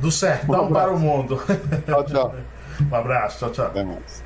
S1: Do sertão um para o mundo.
S2: Tchau, tchau.
S1: Um abraço. Tchau, tchau. Até
S3: mais.